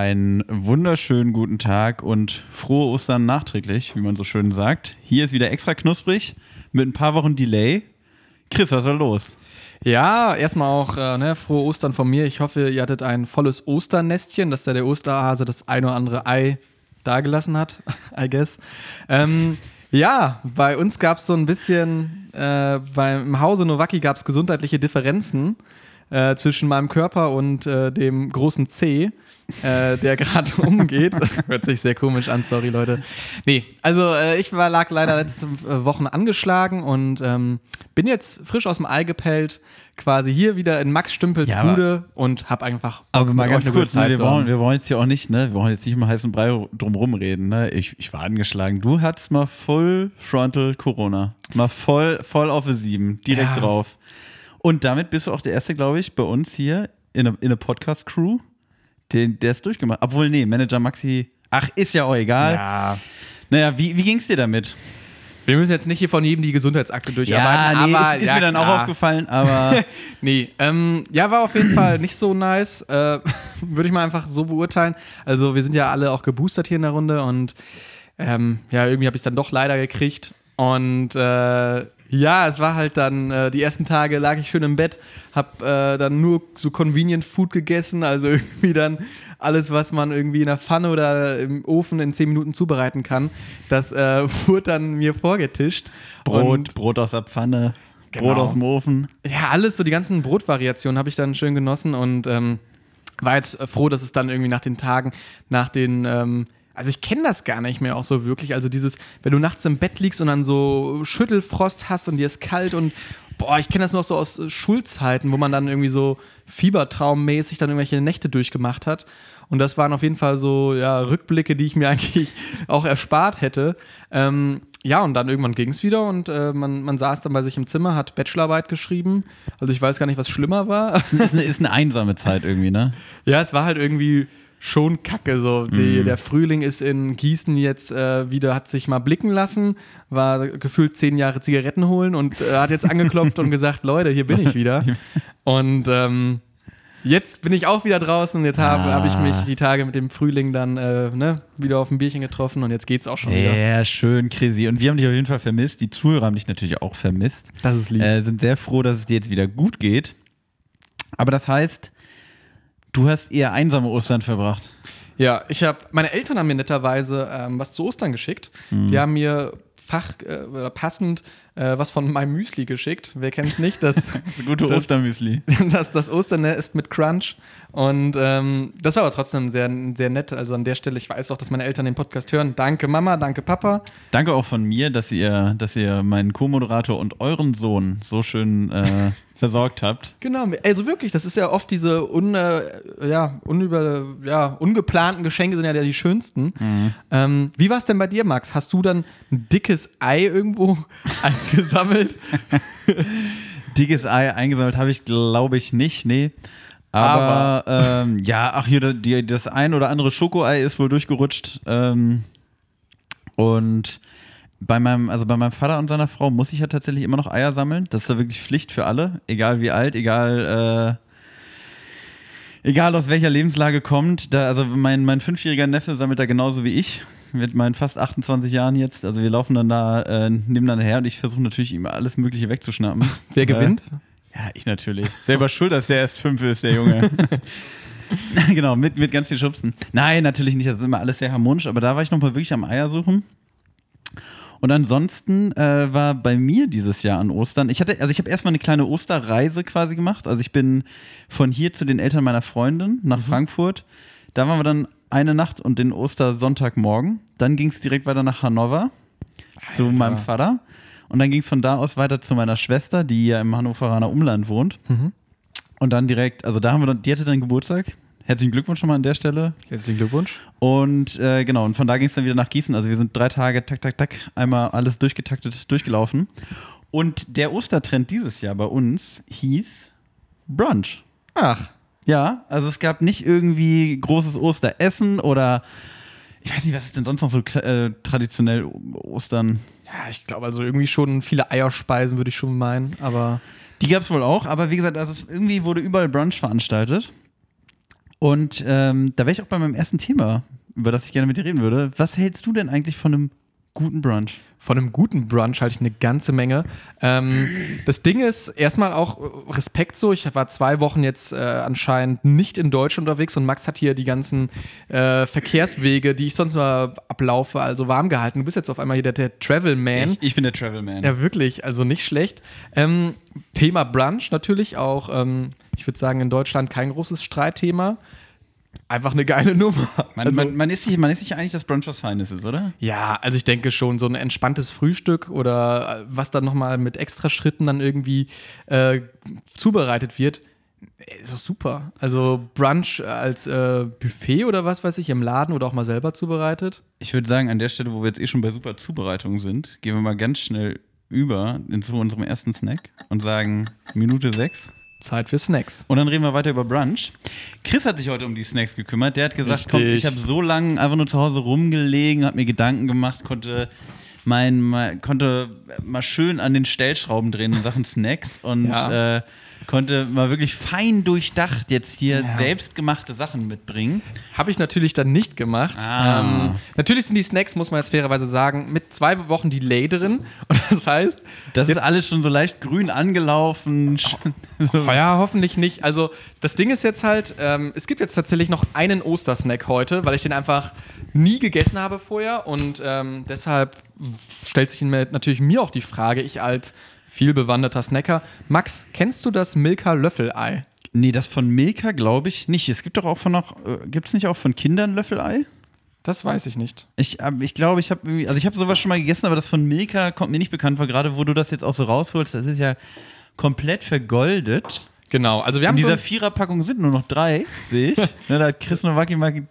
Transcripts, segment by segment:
Einen wunderschönen guten Tag und frohe Ostern nachträglich, wie man so schön sagt. Hier ist wieder extra knusprig mit ein paar Wochen Delay. Chris, was ist los? Ja, erstmal auch äh, ne, frohe Ostern von mir. Ich hoffe, ihr hattet ein volles Osternestchen, dass da der Osterhase das ein oder andere Ei dagelassen hat, I guess. Ähm, ja, bei uns gab es so ein bisschen, äh, beim Hause Nowacki gab es gesundheitliche Differenzen äh, zwischen meinem Körper und äh, dem großen C, äh, der gerade umgeht. Hört sich sehr komisch an, sorry Leute. Nee, also äh, ich war, lag leider letzte äh, Wochen angeschlagen und ähm, bin jetzt frisch aus dem Ei gepellt, quasi hier wieder in Max Stümpels Ja, Bude und hab einfach Aber mal ganz kurz, ne, wir, wollen, wir wollen jetzt hier auch nicht, ne? Wir wollen jetzt nicht im heißen Brei drumrum reden, ne? Ich, ich war angeschlagen. Du hattest mal Full Frontal Corona. Mal voll, voll auf die 7, direkt Ja. drauf. Und damit bist du auch der Erste, glaube ich, bei uns hier in einer in Podcast-Crew, den- der es durchgemacht Obwohl, nee, Manager Maxi, ach, ist ja auch egal. Ja. Naja, wie, wie ging es dir damit? Wir müssen jetzt nicht hier von jedem die Gesundheitsakte durcharbeiten, nee, aber ist, ist ja, mir dann auch klar. aufgefallen, aber Nee, ähm, ja, war auf jeden Fall nicht so nice. Äh, Würde ich mal einfach so beurteilen. Also, wir sind ja alle auch geboostert hier in der Runde und ähm, ja, irgendwie habe ich es dann doch leider gekriegt. Und äh, ja, es war halt dann, äh, die ersten Tage lag ich schön im Bett, hab äh, dann nur so Convenient Food gegessen, also irgendwie dann alles, was man irgendwie in der Pfanne oder im Ofen in 10 Minuten zubereiten kann, das äh, wurde dann mir vorgetischt. Brot, Und Brot aus der Pfanne, Brot Genau. aus dem Ofen. ja, alles, so die ganzen Brotvariationen habe ich dann schön genossen und ähm, war jetzt froh, dass es dann irgendwie nach den Tagen, nach den, ähm, also ich kenne das gar nicht mehr auch so wirklich. Also dieses, wenn du nachts im Bett liegst und dann so Schüttelfrost hast und dir ist kalt und boah, ich kenne das noch so aus äh, Schulzeiten, wo man dann irgendwie so fiebertraummäßig dann irgendwelche Nächte durchgemacht hat. Und das waren auf jeden Fall so ja, Rückblicke, die ich mir eigentlich auch erspart hätte. Ähm, ja, und dann irgendwann ging es wieder und äh, man, man saß dann bei sich im Zimmer, hat Bachelorarbeit geschrieben. Also ich weiß gar nicht, was schlimmer war. Ist eine, ist eine einsame Zeit irgendwie, ne? Ja, es war halt irgendwie schon kacke. So. Die, Der Frühling ist in Gießen jetzt äh, wieder, hat sich mal blicken lassen, war gefühlt zehn Jahre Zigaretten holen und äh, hat jetzt angeklopft und gesagt, Leute, hier bin ich wieder. Und ähm, jetzt bin ich auch wieder draußen. Jetzt habe Ah. hab ich mich die Tage mit dem Frühling dann äh, ne, wieder auf ein Bierchen getroffen und jetzt geht's auch schon wieder. Sehr schön, Chrissy. Und wir haben dich auf jeden Fall vermisst. Die Zuhörer haben dich natürlich auch vermisst. Das ist lieb. Äh, sind sehr froh, dass es dir jetzt wieder gut geht. Aber das heißt, du hast eher einsame Ostern verbracht. Ja, ich habe, meine Eltern haben mir netterweise ähm, was zu Ostern geschickt. Die haben mir fach äh, oder passend äh, was von meinem Müsli geschickt. Wer kennt es nicht? Das, Gute Das- Ostermüsli. das, das Osternest mit Crunch. Und ähm, das war aber trotzdem sehr, sehr nett. Also an der Stelle, ich weiß auch, dass meine Eltern den Podcast hören. Danke Mama, danke Papa. Danke auch von mir, dass ihr, dass ihr meinen Co-Moderator und euren Sohn so schön äh, versorgt habt. Genau, also wirklich, das ist ja oft diese un, äh, ja, unüber, ja, ungeplanten Geschenke sind ja die schönsten. Ähm, wie war es denn bei dir, Max? Hast du dann ein dickes Ei irgendwo eingesammelt? Dickes Ei eingesammelt habe ich, glaube ich, nicht, nee. Aber, ähm, ja, ach hier, die, das ein oder andere Schokoei ist wohl durchgerutscht. Ähm, und bei meinem, also bei meinem Vater und seiner Frau muss ich ja tatsächlich immer noch Eier sammeln. Das ist ja wirklich Pflicht für alle, egal wie alt, egal, äh, egal aus welcher Lebenslage kommt. Da, also mein, mein fünfjähriger Neffe sammelt da genauso wie ich. Mit meinen fast 28 Jahren jetzt. Also wir laufen dann da äh, nebeneinander her und ich versuche natürlich ihm alles Mögliche wegzuschnappen. Wer gewinnt? Ja, ich natürlich. Selber schuld, dass der erst fünf ist, der Junge. genau, mit, mit ganz viel Schubsen. Nein, natürlich nicht. Das ist immer alles sehr harmonisch, aber da war ich nochmal wirklich am Eier suchen. Und ansonsten äh, war bei mir dieses Jahr an Ostern, ich hatte, also ich habe erstmal eine kleine Osterreise quasi gemacht. Also ich bin von hier zu den Eltern meiner Freundin nach Frankfurt. Da waren wir dann eine Nacht und den Ostersonntagmorgen. Dann ging es direkt weiter nach Hannover zu Alter. meinem Vater. Und dann ging es von da aus weiter zu meiner Schwester, die ja im Hannoveraner Umland wohnt. Mhm. Und dann direkt, also da haben wir dann, die hatte dann Geburtstag. Herzlichen Glückwunsch schon mal an der Stelle. Herzlichen Glückwunsch. Und äh, genau, und von da ging es dann wieder nach Gießen. Also wir sind drei Tage, tak, tak, tak, einmal alles durchgetaktet, durchgelaufen. Und der Ostertrend dieses Jahr bei uns hieß Brunch. Ach, Ja, also es gab nicht irgendwie großes Osteressen oder ich weiß nicht, was ist denn sonst noch so äh, traditionell Ostern? ja, ich glaube also irgendwie schon viele Eierspeisen, würde ich schon meinen, aber Die gab es wohl auch, aber wie gesagt, also irgendwie wurde überall Brunch veranstaltet. Und ähm, da wäre ich auch bei meinem ersten Thema, über das ich gerne mit dir reden würde. Was hältst du denn eigentlich von einem guten Brunch? Von einem guten Brunch halte ich eine ganze Menge. Ähm, das Ding ist erstmal auch Respekt so. Ich war zwei Wochen jetzt äh, anscheinend nicht in Deutschland unterwegs und Max hat hier die ganzen äh, Verkehrswege, die ich sonst mal ablaufe, also warm gehalten. Du bist jetzt auf einmal hier der, der Travel Man. Ich, ich, bin der Travel Man. Ja, wirklich, also nicht schlecht. Ähm, Thema Brunch natürlich auch, ähm, ich würde sagen, in Deutschland kein großes Streitthema einfach eine geile Nummer. Man, also, man, man, ist sich, man ist sich eigentlich, dass Brunch was Feines ist, oder? Ja, also ich denke schon, so ein entspanntes Frühstück oder äh, was dann nochmal mit extra Schritten dann irgendwie äh, zubereitet wird, ist doch super. Also Brunch als äh, Buffet oder was weiß ich, im Laden oder auch mal selber zubereitet. Ich würde sagen, an der Stelle, wo wir jetzt eh schon bei super Zubereitungen sind, gehen wir mal ganz schnell über zu unserem ersten Snack und sagen Minute sechs. Zeit für Snacks. Und dann reden wir weiter über Brunch. Chris hat sich heute um die Snacks gekümmert. Der hat gesagt, komm, ich habe so lange einfach nur zu Hause rumgelegen, habe mir Gedanken gemacht, konnte mein, mein, konnte mal schön an den Stellschrauben drehen in Sachen Snacks und ja. äh, konnte mal wirklich fein durchdacht jetzt hier ja. selbstgemachte Sachen mitbringen. Habe ich natürlich dann nicht gemacht. Ah. Ähm, natürlich sind die Snacks, muss man jetzt fairerweise sagen, mit zwei Wochen Delay drin. Und das heißt. Das ist alles schon so leicht grün angelaufen. Oh, ja, hoffentlich nicht. Also, das Ding ist jetzt halt, ähm, es gibt jetzt tatsächlich noch einen Ostersnack heute, weil ich den einfach nie gegessen habe vorher. Und ähm, deshalb stellt sich natürlich mir auch die Frage, ich als viel bewanderter Snacker. Max, kennst du das Milka Löffelei? Nee, das von Milka glaube ich nicht. Es gibt doch auch von noch, äh, gibt es nicht auch von Kindern Löffelei? Das weiß ich nicht. Ich, äh, ich glaube, ich habe irgendwie, also ich habe sowas schon mal gegessen, aber das von Milka kommt mir nicht bekannt vor, gerade wo du das jetzt auch so rausholst, das ist ja komplett vergoldet. Genau, also wir haben In dieser so Viererpackung sind nur noch drei, sehe ich. ne, da hat Chris Nowacki mal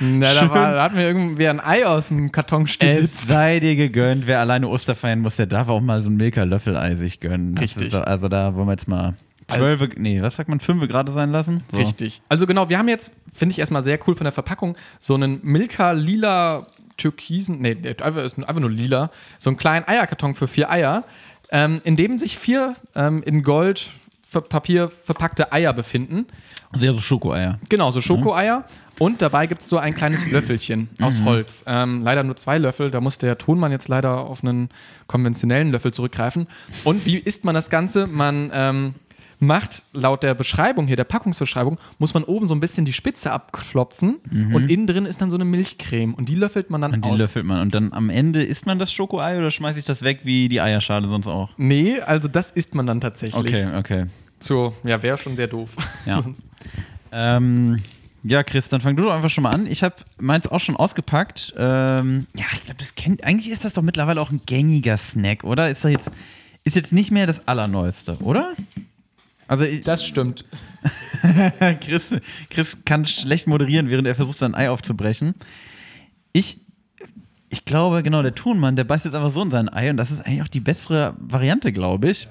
na, da, war, da hat mir irgendwie ein Ei aus dem Karton stibitzt. Es sei dir gegönnt, wer alleine Oster feiern muss, der darf auch mal so ein Milka-Löffel-Ei sich gönnen. Richtig. Ist, also da wollen wir jetzt mal zwölf, nee, was sagt man, fünf gerade sein lassen? So. Richtig. Also genau, wir haben jetzt, finde ich erstmal sehr cool von der Verpackung, so einen Milka-lila türkisen, nee, einfach, ist einfach nur lila, so einen kleinen Eierkarton für vier Eier, ähm, in dem sich vier ähm, in Gold Papier verpackte Eier befinden. Sehr so Schokoeier. Genau, so Schokoeier. Und dabei gibt es so ein kleines Löffelchen aus mhm. Holz. Ähm, leider nur zwei Löffel. Da muss der Tonmann jetzt leider auf einen konventionellen Löffel zurückgreifen. Und wie isst man das Ganze? Man ähm, macht laut der Beschreibung hier, der Packungsbeschreibung, muss man oben so ein bisschen die Spitze abklopfen mhm. und innen drin ist dann so eine Milchcreme und die löffelt man dann und die aus. löffelt man und dann am Ende isst man das Schokoei oder schmeiße ich das weg wie die Eierschale sonst auch? Nee, also das isst man dann tatsächlich. Okay, okay. So, ja, wäre schon sehr doof. Ja. ähm, ja, Chris, dann fang du doch einfach schon mal an. Ich habe meins auch schon ausgepackt. Ähm, ja, ich glaube, das kennt. Eigentlich ist das doch mittlerweile auch ein gängiger Snack, oder? Ist jetzt ist jetzt nicht mehr das allerneueste, oder? Also ich, das stimmt. Chris, Chris kann schlecht moderieren, während er versucht, sein Ei aufzubrechen. Ich, ich glaube, genau, der Tonmann, der beißt jetzt einfach so in sein Ei und das ist eigentlich auch die bessere Variante, glaube ich.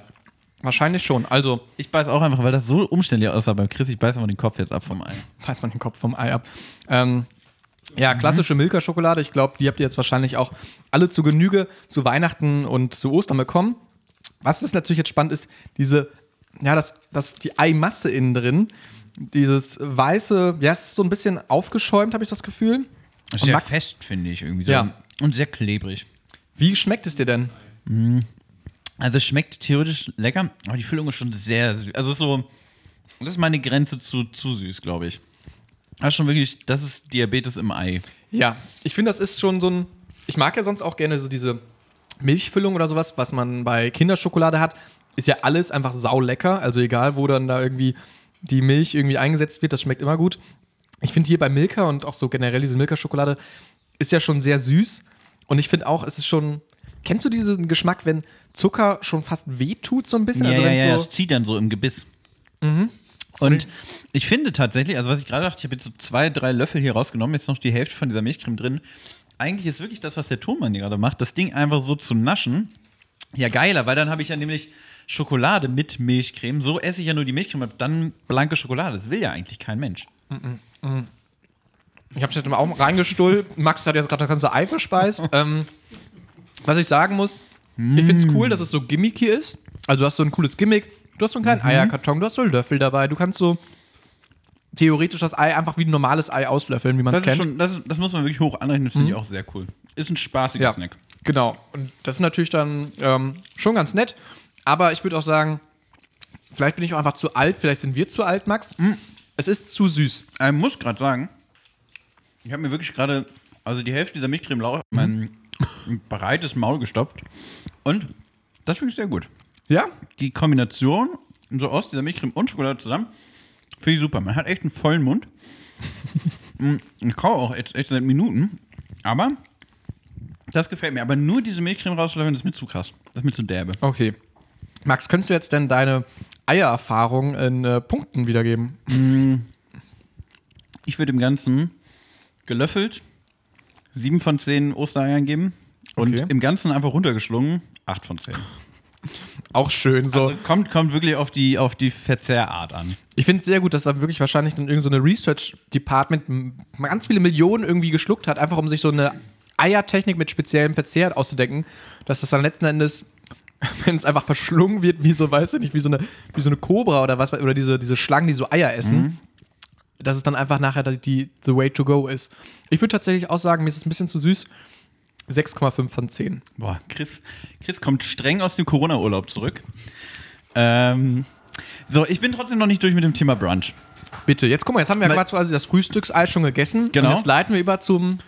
Wahrscheinlich schon. Also. Ich beiß auch einfach, weil das so umständlich aussah beim Chris. Ich beiß einfach den Kopf jetzt ab vom Ei. Beiß mal den Kopf vom Ei ab. Ähm, ja, klassische Milka-Schokolade. Ich glaube, die habt ihr jetzt wahrscheinlich auch alle zu Genüge zu Weihnachten und zu Ostern bekommen. Was ist natürlich jetzt spannend ist, diese, ja, das, das, die Eimasse innen drin, dieses weiße, ja, es ist so ein bisschen aufgeschäumt, habe ich das Gefühl. Sehr Max, fest, finde ich irgendwie so. Ja. Und sehr klebrig. Wie schmeckt es dir denn? Mm. Also es schmeckt theoretisch lecker, aber die Füllung ist schon sehr süß. Also so, das ist meine Grenze zu, zu süß, glaube ich. Das ist schon wirklich, das ist Diabetes im Ei. Ja, ich finde, das ist schon so ein, ich mag ja sonst auch gerne so diese Milchfüllung oder sowas, was man bei Kinderschokolade hat, ist ja alles einfach saulecker. Also egal, wo dann da irgendwie die Milch irgendwie eingesetzt wird, das schmeckt immer gut. Ich finde hier bei Milka und auch so generell diese Milka-Schokolade ist ja schon sehr süß. Und ich finde auch, es ist schon, kennst du diesen Geschmack, wenn Zucker schon fast wehtut, so ein bisschen. Ja, also, ja, ja, so es zieht dann so im Gebiss. Mhm. Und ich finde tatsächlich, also was ich gerade dachte, ich habe jetzt so zwei, drei Löffel hier rausgenommen, jetzt noch die Hälfte von dieser Milchcreme drin. Eigentlich ist wirklich das, was der hier gerade macht, das Ding einfach so zu naschen. Ja, geiler, weil dann habe ich ja nämlich Schokolade mit Milchcreme. So esse ich ja nur die Milchcreme, dann blanke Schokolade. Das will ja eigentlich kein Mensch. Mhm. Mhm. Ich habe es jetzt mal auch reingestullt. Max hat jetzt gerade das ganze Ei verspeist. ähm, was ich sagen muss, Mm. Ich finde es cool, dass es so gimmicky ist. Also du hast so ein cooles Gimmick. Du hast so einen kleinen mhm. Eierkarton, du hast so einen Löffel dabei. Du kannst so theoretisch das Ei einfach wie ein normales Ei auslöffeln, wie man es kennt. schon, das, ist, das muss man wirklich hoch anrechnen, das finde ich auch sehr cool. Ist ein spaßiger Ja, Snack. genau. Und das ist natürlich dann ähm, schon ganz nett. Aber ich würde auch sagen, vielleicht bin ich auch einfach zu alt, vielleicht sind wir zu alt, Max. Es ist zu süß. Ich muss gerade sagen, ich habe mir wirklich gerade, also die Hälfte dieser Milchcreme Lauch, mein breites Maul gestopft. Und das finde ich sehr gut. Ja? Die Kombination so aus dieser Milchcreme und Schokolade zusammen, finde ich super. Man hat echt einen vollen Mund. Mm, ich kaue auch echt, echt seit Minuten. Aber das gefällt mir. Aber nur diese Milchcreme rauszulöffeln, das ist mir zu krass. Das ist mir zu derbe. Okay. Max, könntest du jetzt denn deine Eiererfahrung in äh, Punkten wiedergeben? Ich würde dem Ganzen gelöffelt 7 von 10 Ostereiern geben. Und Okay. im Ganzen einfach runtergeschlungen 8 von 10. Auch schön so. Also kommt, kommt wirklich auf die, auf die Verzehrart an. Ich finde es sehr gut, dass da wirklich wahrscheinlich dann irgendeine so Research-Department ganz viele Millionen irgendwie geschluckt hat, einfach um sich so eine Eiertechnik mit speziellem Verzehr auszudenken, dass das dann letzten Endes, wenn es einfach verschlungen wird, wie so, weißt du nicht, wie so eine, wie so eine Kobra oder was, oder diese, diese Schlangen, die so Eier essen, dass es dann einfach nachher die, the way to go ist. Ich würde tatsächlich auch sagen, mir ist es ein bisschen zu süß. 6,5 von 10. Boah, Chris, Chris kommt streng aus dem Corona-Urlaub zurück. Ähm, so, ich bin trotzdem noch nicht durch mit dem Thema Brunch. Bitte, jetzt guck mal, jetzt haben wir ja quasi das Frühstücksei schon gegessen. Genau. Und jetzt leiten wir über zum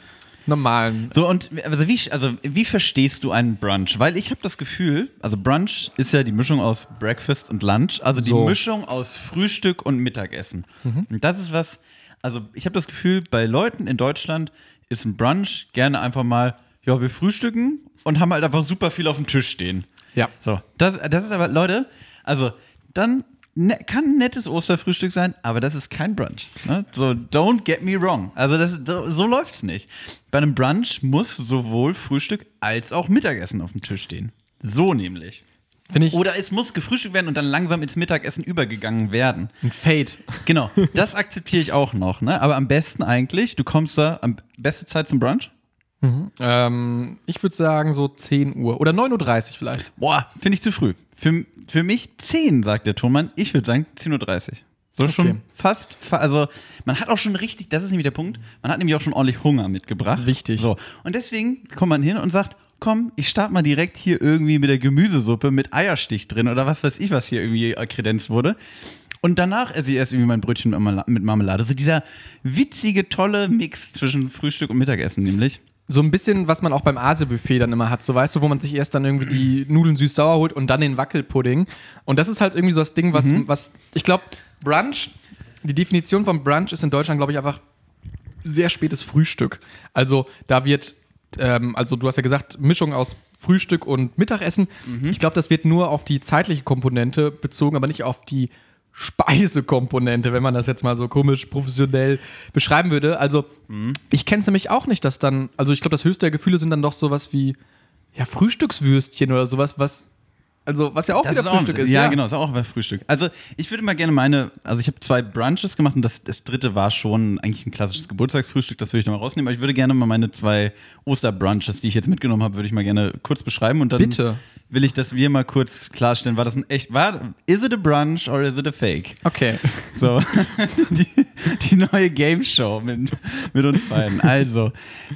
normalen. So, und also wie, also wie verstehst du einen Brunch? Weil ich habe das Gefühl, also Brunch ist ja die Mischung aus Breakfast und Lunch, also die So. Mischung aus Frühstück und Mittagessen. Und das ist was, also ich habe das Gefühl, bei Leuten in Deutschland ist ein Brunch gerne einfach mal, ja, wir frühstücken und haben halt einfach super viel auf dem Tisch stehen. Ja. So, das, das ist aber, Leute, also dann ne, kann ein nettes Osterfrühstück sein, aber das ist kein Brunch. Ne? So, don't get me wrong. Also das, so, so läuft's nicht. Bei einem Brunch muss sowohl Frühstück als auch Mittagessen auf dem Tisch stehen. So nämlich. Ich Oder es muss gefrühstückt werden und dann langsam ins Mittagessen übergegangen werden. ein Fade. Genau, das akzeptiere ich auch noch. Ne? Aber am besten eigentlich, du kommst da, am beste Zeit zum Brunch? Ähm, ich würde sagen so 10 Uhr oder 9.30 Uhr vielleicht. Boah, finde ich zu früh. Für, für mich 10, sagt der Tonmann. Ich würde sagen 10.30 Uhr. So schon fast, fa- also man hat auch schon richtig, das ist nämlich der Punkt, man hat nämlich auch schon ordentlich Hunger mitgebracht. Wichtig. So. Und deswegen kommt man hin und sagt, komm, ich starte mal direkt hier irgendwie mit der Gemüsesuppe mit Eierstich drin oder was weiß ich, was hier irgendwie kredenzt wurde. Und danach esse ich erst irgendwie mein Brötchen mit Marmelade. So dieser witzige, tolle Mix zwischen Frühstück und Mittagessen nämlich. So ein bisschen, was man auch beim Asia-Buffet dann immer hat, so weißt du, wo man sich erst dann irgendwie die Nudeln süß-sauer holt und dann den Wackelpudding. Und das ist halt irgendwie so das Ding, was, was ich glaube, Brunch, die Definition von Brunch ist in Deutschland, glaube ich, einfach sehr spätes Frühstück. Also da wird, ähm, also du hast ja gesagt, Mischung aus Frühstück und Mittagessen. Ich glaube, das wird nur auf die zeitliche Komponente bezogen, aber nicht auf die Speisekomponente, wenn man das jetzt mal so komisch professionell beschreiben würde. Also ich kenne es nämlich auch nicht, dass dann, also ich glaube, das höchste der Gefühle sind dann doch sowas wie ja, Frühstückswürstchen oder sowas, was, also was ja auch wieder ist auch- Frühstück ist. Ja, genau, ist auch was Frühstück. Also ich würde mal gerne meine, also ich habe zwei Brunches gemacht und das, das dritte war schon eigentlich ein klassisches Geburtstagsfrühstück, das würde ich noch mal rausnehmen, aber ich würde gerne mal meine zwei Osterbrunches, die ich jetzt mitgenommen habe, würde ich mal gerne kurz beschreiben und dann Bitte. Will ich, dass wir mal kurz klarstellen, war das ein echt, war, is it a brunch or is it a fake? Okay. So, die, die neue Game Show mit, mit uns beiden. Also,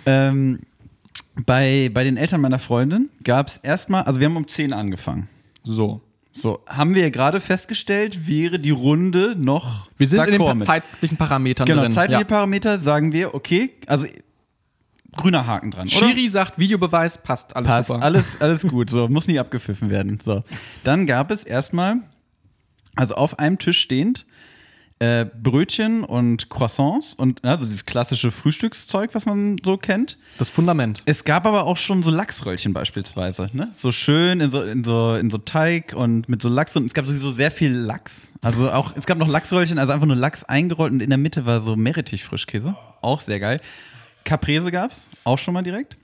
ähm, bei, bei den Eltern meiner Freundin gab es erstmal, also wir haben um 10 angefangen. So. So, haben wir ja gerade festgestellt, wäre die Runde noch Wir sind in den pa zeitlichen Parametern Genau, drin. zeitliche ja. Parameter sagen wir, okay, also grüner Haken dran. oder? Schiri sagt, Videobeweis passt, alles Passt, super. alles, alles gut, so, muss nie abgepfiffen werden. So. Dann gab es erstmal, also auf einem Tisch stehend, äh, Brötchen und Croissants und also dieses klassische Frühstückszeug, was man so kennt. Das Fundament. Es gab aber auch schon so Lachsröllchen beispielsweise, ne? So schön in so, in so, in so Teig und mit so Lachs und es gab sowieso sehr viel Lachs. Also auch, es gab noch Lachsröllchen, also einfach nur Lachs eingerollt und in der Mitte war so Meerrettich-Frischkäse. Auch sehr geil. Caprese gab's, auch schon mal direkt.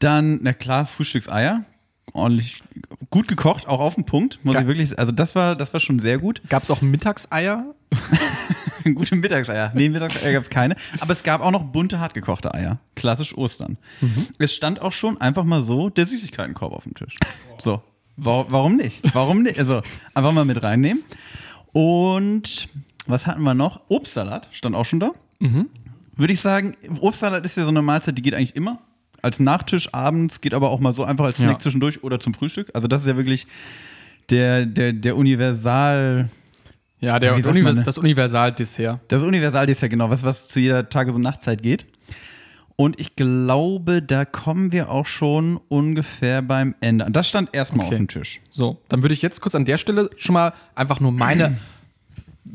Dann, na klar, Frühstückseier. Ordentlich gut gekocht, auch auf den Punkt, muss Ge- ich wirklich, also das war, das war schon sehr gut. Gab es auch Mittagseier? Gute Mittagseier. Nee, Mittagseier gab es keine. Aber es gab auch noch bunte, hartgekochte Eier. Klassisch Ostern. Es stand auch schon einfach mal so der Süßigkeitenkorb auf dem Tisch. So. Wa- Warum nicht? Warum nicht? Also, einfach mal mit reinnehmen. Und Was hatten wir noch? Obstsalat stand auch schon da. Mhm. Würde ich sagen, Obstsalat ist ja so eine Mahlzeit, die geht eigentlich immer. Als Nachtisch abends, geht aber auch mal so einfach als Snack Ja. zwischendurch oder zum Frühstück. Also das ist ja wirklich der, der, der Universal, Ja, der Univers man, ne? das Universaldessert. das Universaldessert, genau, was, was zu jeder Tages- und Nachtzeit geht. Und ich glaube, da kommen wir auch schon ungefähr beim Ende. Und das stand erstmal Okay. auf dem Tisch. So, dann würde ich jetzt kurz an der Stelle schon mal einfach nur meine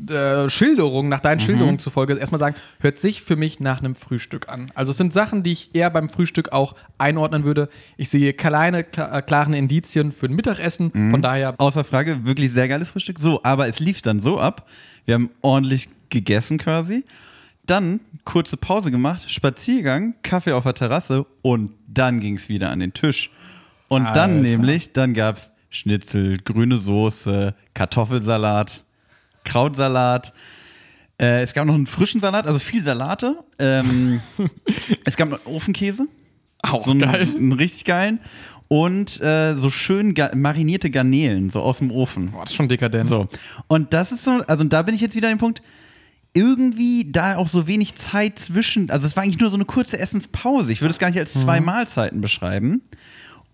äh, Schilderung, nach deinen Schilderungen zufolge, erstmal sagen, hört sich für mich nach einem Frühstück an. Also es sind Sachen, die ich eher beim Frühstück auch einordnen würde. Ich sehe kleine, kla äh, klaren Indizien für ein Mittagessen. Von daher, Außer Frage, wirklich sehr geiles Frühstück. So, aber es lief dann so ab. Wir haben ordentlich gegessen quasi. Dann kurze Pause gemacht, Spaziergang, Kaffee auf der Terrasse und dann ging es wieder an den Tisch. Und dann Alter. nämlich, dann gab es Schnitzel, grüne Soße, Kartoffelsalat, Krautsalat. Äh, es gab noch einen frischen Salat, also viel Salate. Ähm, es gab noch Ofenkäse, auch so einen, geil. einen richtig geilen. Und äh, so schön ga marinierte Garnelen, so aus dem Ofen. Boah, das ist schon dekadent. So. Und das ist so, also da bin ich jetzt wieder an dem Punkt, irgendwie da auch so wenig Zeit zwischen, also es war eigentlich nur so eine kurze Essenspause. Ich würde es gar nicht als zwei Mhm. Mahlzeiten beschreiben.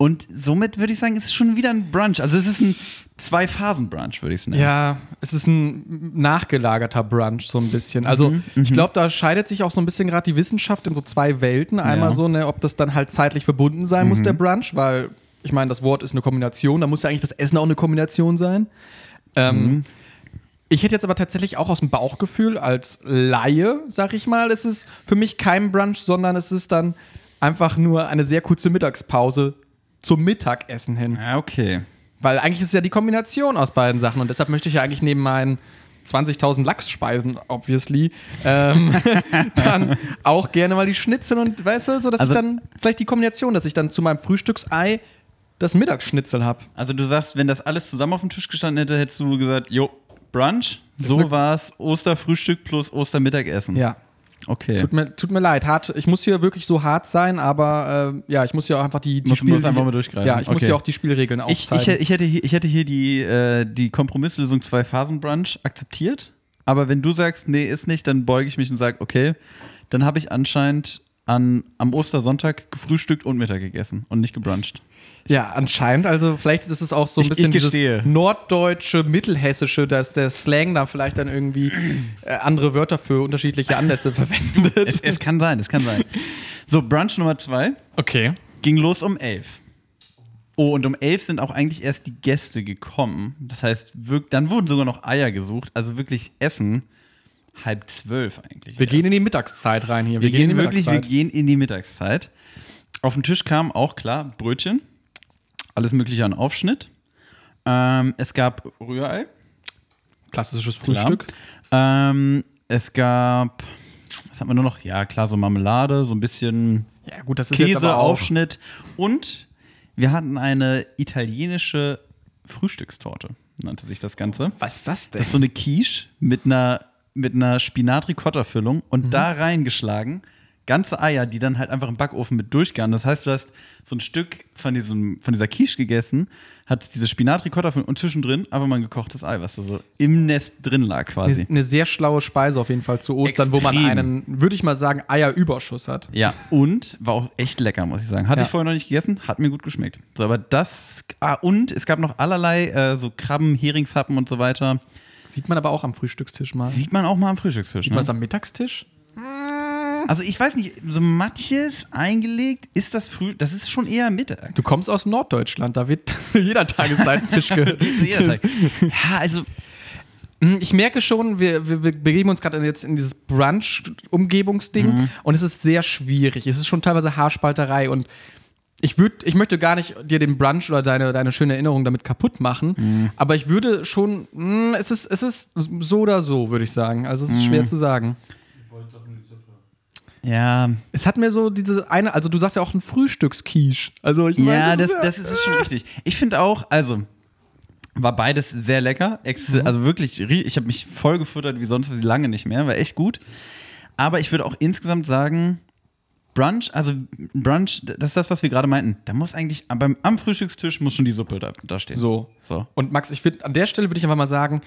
Und somit würde ich sagen, es ist schon wieder ein Brunch. Also es ist ein Zwei-Phasen-Brunch, würde ich es nennen. Ja, es ist ein nachgelagerter Brunch so ein bisschen. Also Mhm, ich glaube, da scheidet sich auch so ein bisschen gerade die Wissenschaft in so zwei Welten. Einmal Ja. so, ne, ob das dann halt zeitlich verbunden sein muss, der Brunch, weil ich meine, das Wort ist eine Kombination, da muss ja eigentlich das Essen auch eine Kombination sein. Ähm, Ich hätte jetzt aber tatsächlich auch aus dem Bauchgefühl als Laie, sag ich mal, es ist für mich kein Brunch, sondern es ist dann einfach nur eine sehr kurze Mittagspause zum Mittagessen hin. Ja, okay. Weil eigentlich ist es ja die Kombination aus beiden Sachen und deshalb möchte ich ja eigentlich neben meinen 20.000 Lachsspeisen, obviously, ähm, dann auch gerne mal die Schnitzel und, weißt du, so dass Also- ich dann vielleicht die Kombination, dass ich dann zu meinem Frühstücksei das Mittagsschnitzel habe. Also du sagst, wenn das alles zusammen auf dem Tisch gestanden hätte, hättest du gesagt, jo, Brunch, so eine- war es Osterfrühstück plus Ostermittagessen. Ja. Okay. Tut mir, tut mir leid, hart, ich muss hier wirklich so hart sein, aber äh, ja, ich muss ja auch einfach die, die Muss- muss einfach mal durchgreifen. Ja, ich muss Okay. ja auch die Spielregeln Ich, ich, aufzeigen. hätte- ich, hätte hier, ich hätte hier die, äh, die Kompromisslösung Zwei-Phasen-Brunch akzeptiert. Aber wenn du sagst, nee, ist nicht, dann beuge ich mich und sage, okay, dann habe ich anscheinend an, am Ostersonntag gefrühstückt und Mittag gegessen und nicht gebruncht. Ja, anscheinend. Also vielleicht ist es auch so ein Ich- bisschen ich dieses norddeutsche, mittelhessische, dass der Slang da vielleicht dann irgendwie äh, andere Wörter für unterschiedliche Anlässe verwendet. Es, es kann sein, es kann sein. So, Brunch Nummer zwei Okay. ging los um elf. Oh, und um elf sind auch eigentlich erst die Gäste gekommen. Das heißt, dann wurden sogar noch Eier gesucht. Also wirklich Essen halb zwölf eigentlich. Wir gehen in die Mittagszeit rein hier. Wir, gehen, in die wirklich, wir gehen in die Mittagszeit. Auf den Tisch kam auch klar Brötchen, alles mögliche an Aufschnitt. Ähm, es gab Rührei. Klassisches. Frühstück. Ähm, es gab, was haben wir nur noch? Ja, klar, so Marmelade, so ein bisschen Ja, gut, das ist jetzt Käse, aber auch. Aufschnitt. Und wir hatten eine italienische Frühstückstorte, nannte sich das Ganze. Was ist das denn? Das ist so eine Quiche mit einer, mit einer Spinat-Ricotta-Füllung und Mhm. da reingeschlagen ganze Eier, die dann halt einfach im Backofen mit durchgaren. Das heißt, du hast so ein Stück von, diesem, von dieser Quiche gegessen, hat diese Spinat-Ricotta-Füllung und zwischendrin einfach mal ein gekochtes Ei, was da so im Nest drin lag quasi. Eine, eine sehr schlaue Speise auf jeden Fall zu Ostern, wo man Extrem. einen, würde ich mal sagen, Eierüberschuss hat. Ja, und war auch echt lecker, muss ich sagen. Hatte Ja. ich vorher noch nicht gegessen, hat mir gut geschmeckt. So, aber das. Ah, und es gab noch allerlei äh, so Krabben, Heringshappen und so weiter. Sieht man aber auch am Frühstückstisch mal. Sieht Sieht man auch mal am Frühstückstisch. man Ne? das am Mittagstisch? Also ich weiß nicht, so Matjes eingelegt, ist das früh, das ist schon eher Mittag. Du kommst aus Norddeutschland, da wird zu jeder Tageszeit Fisch ge Jeder Tag. ja, also Mm, Ich merke schon, wir, wir, wir begeben uns gerade jetzt in dieses Brunch-Umgebungsding Mhm. und es ist sehr schwierig. Es ist schon teilweise Haarspalterei und ich würde, ich möchte gar nicht dir den Brunch oder deine, deine schöne Erinnerung damit kaputt machen, Mhm. aber ich würde schon, mm, es ist, es ist so oder so, würde ich sagen. Also es ist Mhm. schwer zu sagen. Ja, Es hat mir so diese eine, also du sagst ja auch ein Frühstücksquiche. Also ich meine, ja, das, ist ja- das ist schon richtig. Ich finde auch, also war beides sehr lecker. Ex Mhm. Also wirklich, ich habe mich voll gefuttert wie sonst lange nicht mehr. War echt gut. Aber ich würde auch insgesamt sagen, Brunch, also Brunch, das ist das, was wir gerade meinten. Da muss eigentlich beim, am Frühstückstisch muss schon die Suppe da, da stehen. so. So. Und Max, ich würde an der Stelle würde ich einfach mal sagen,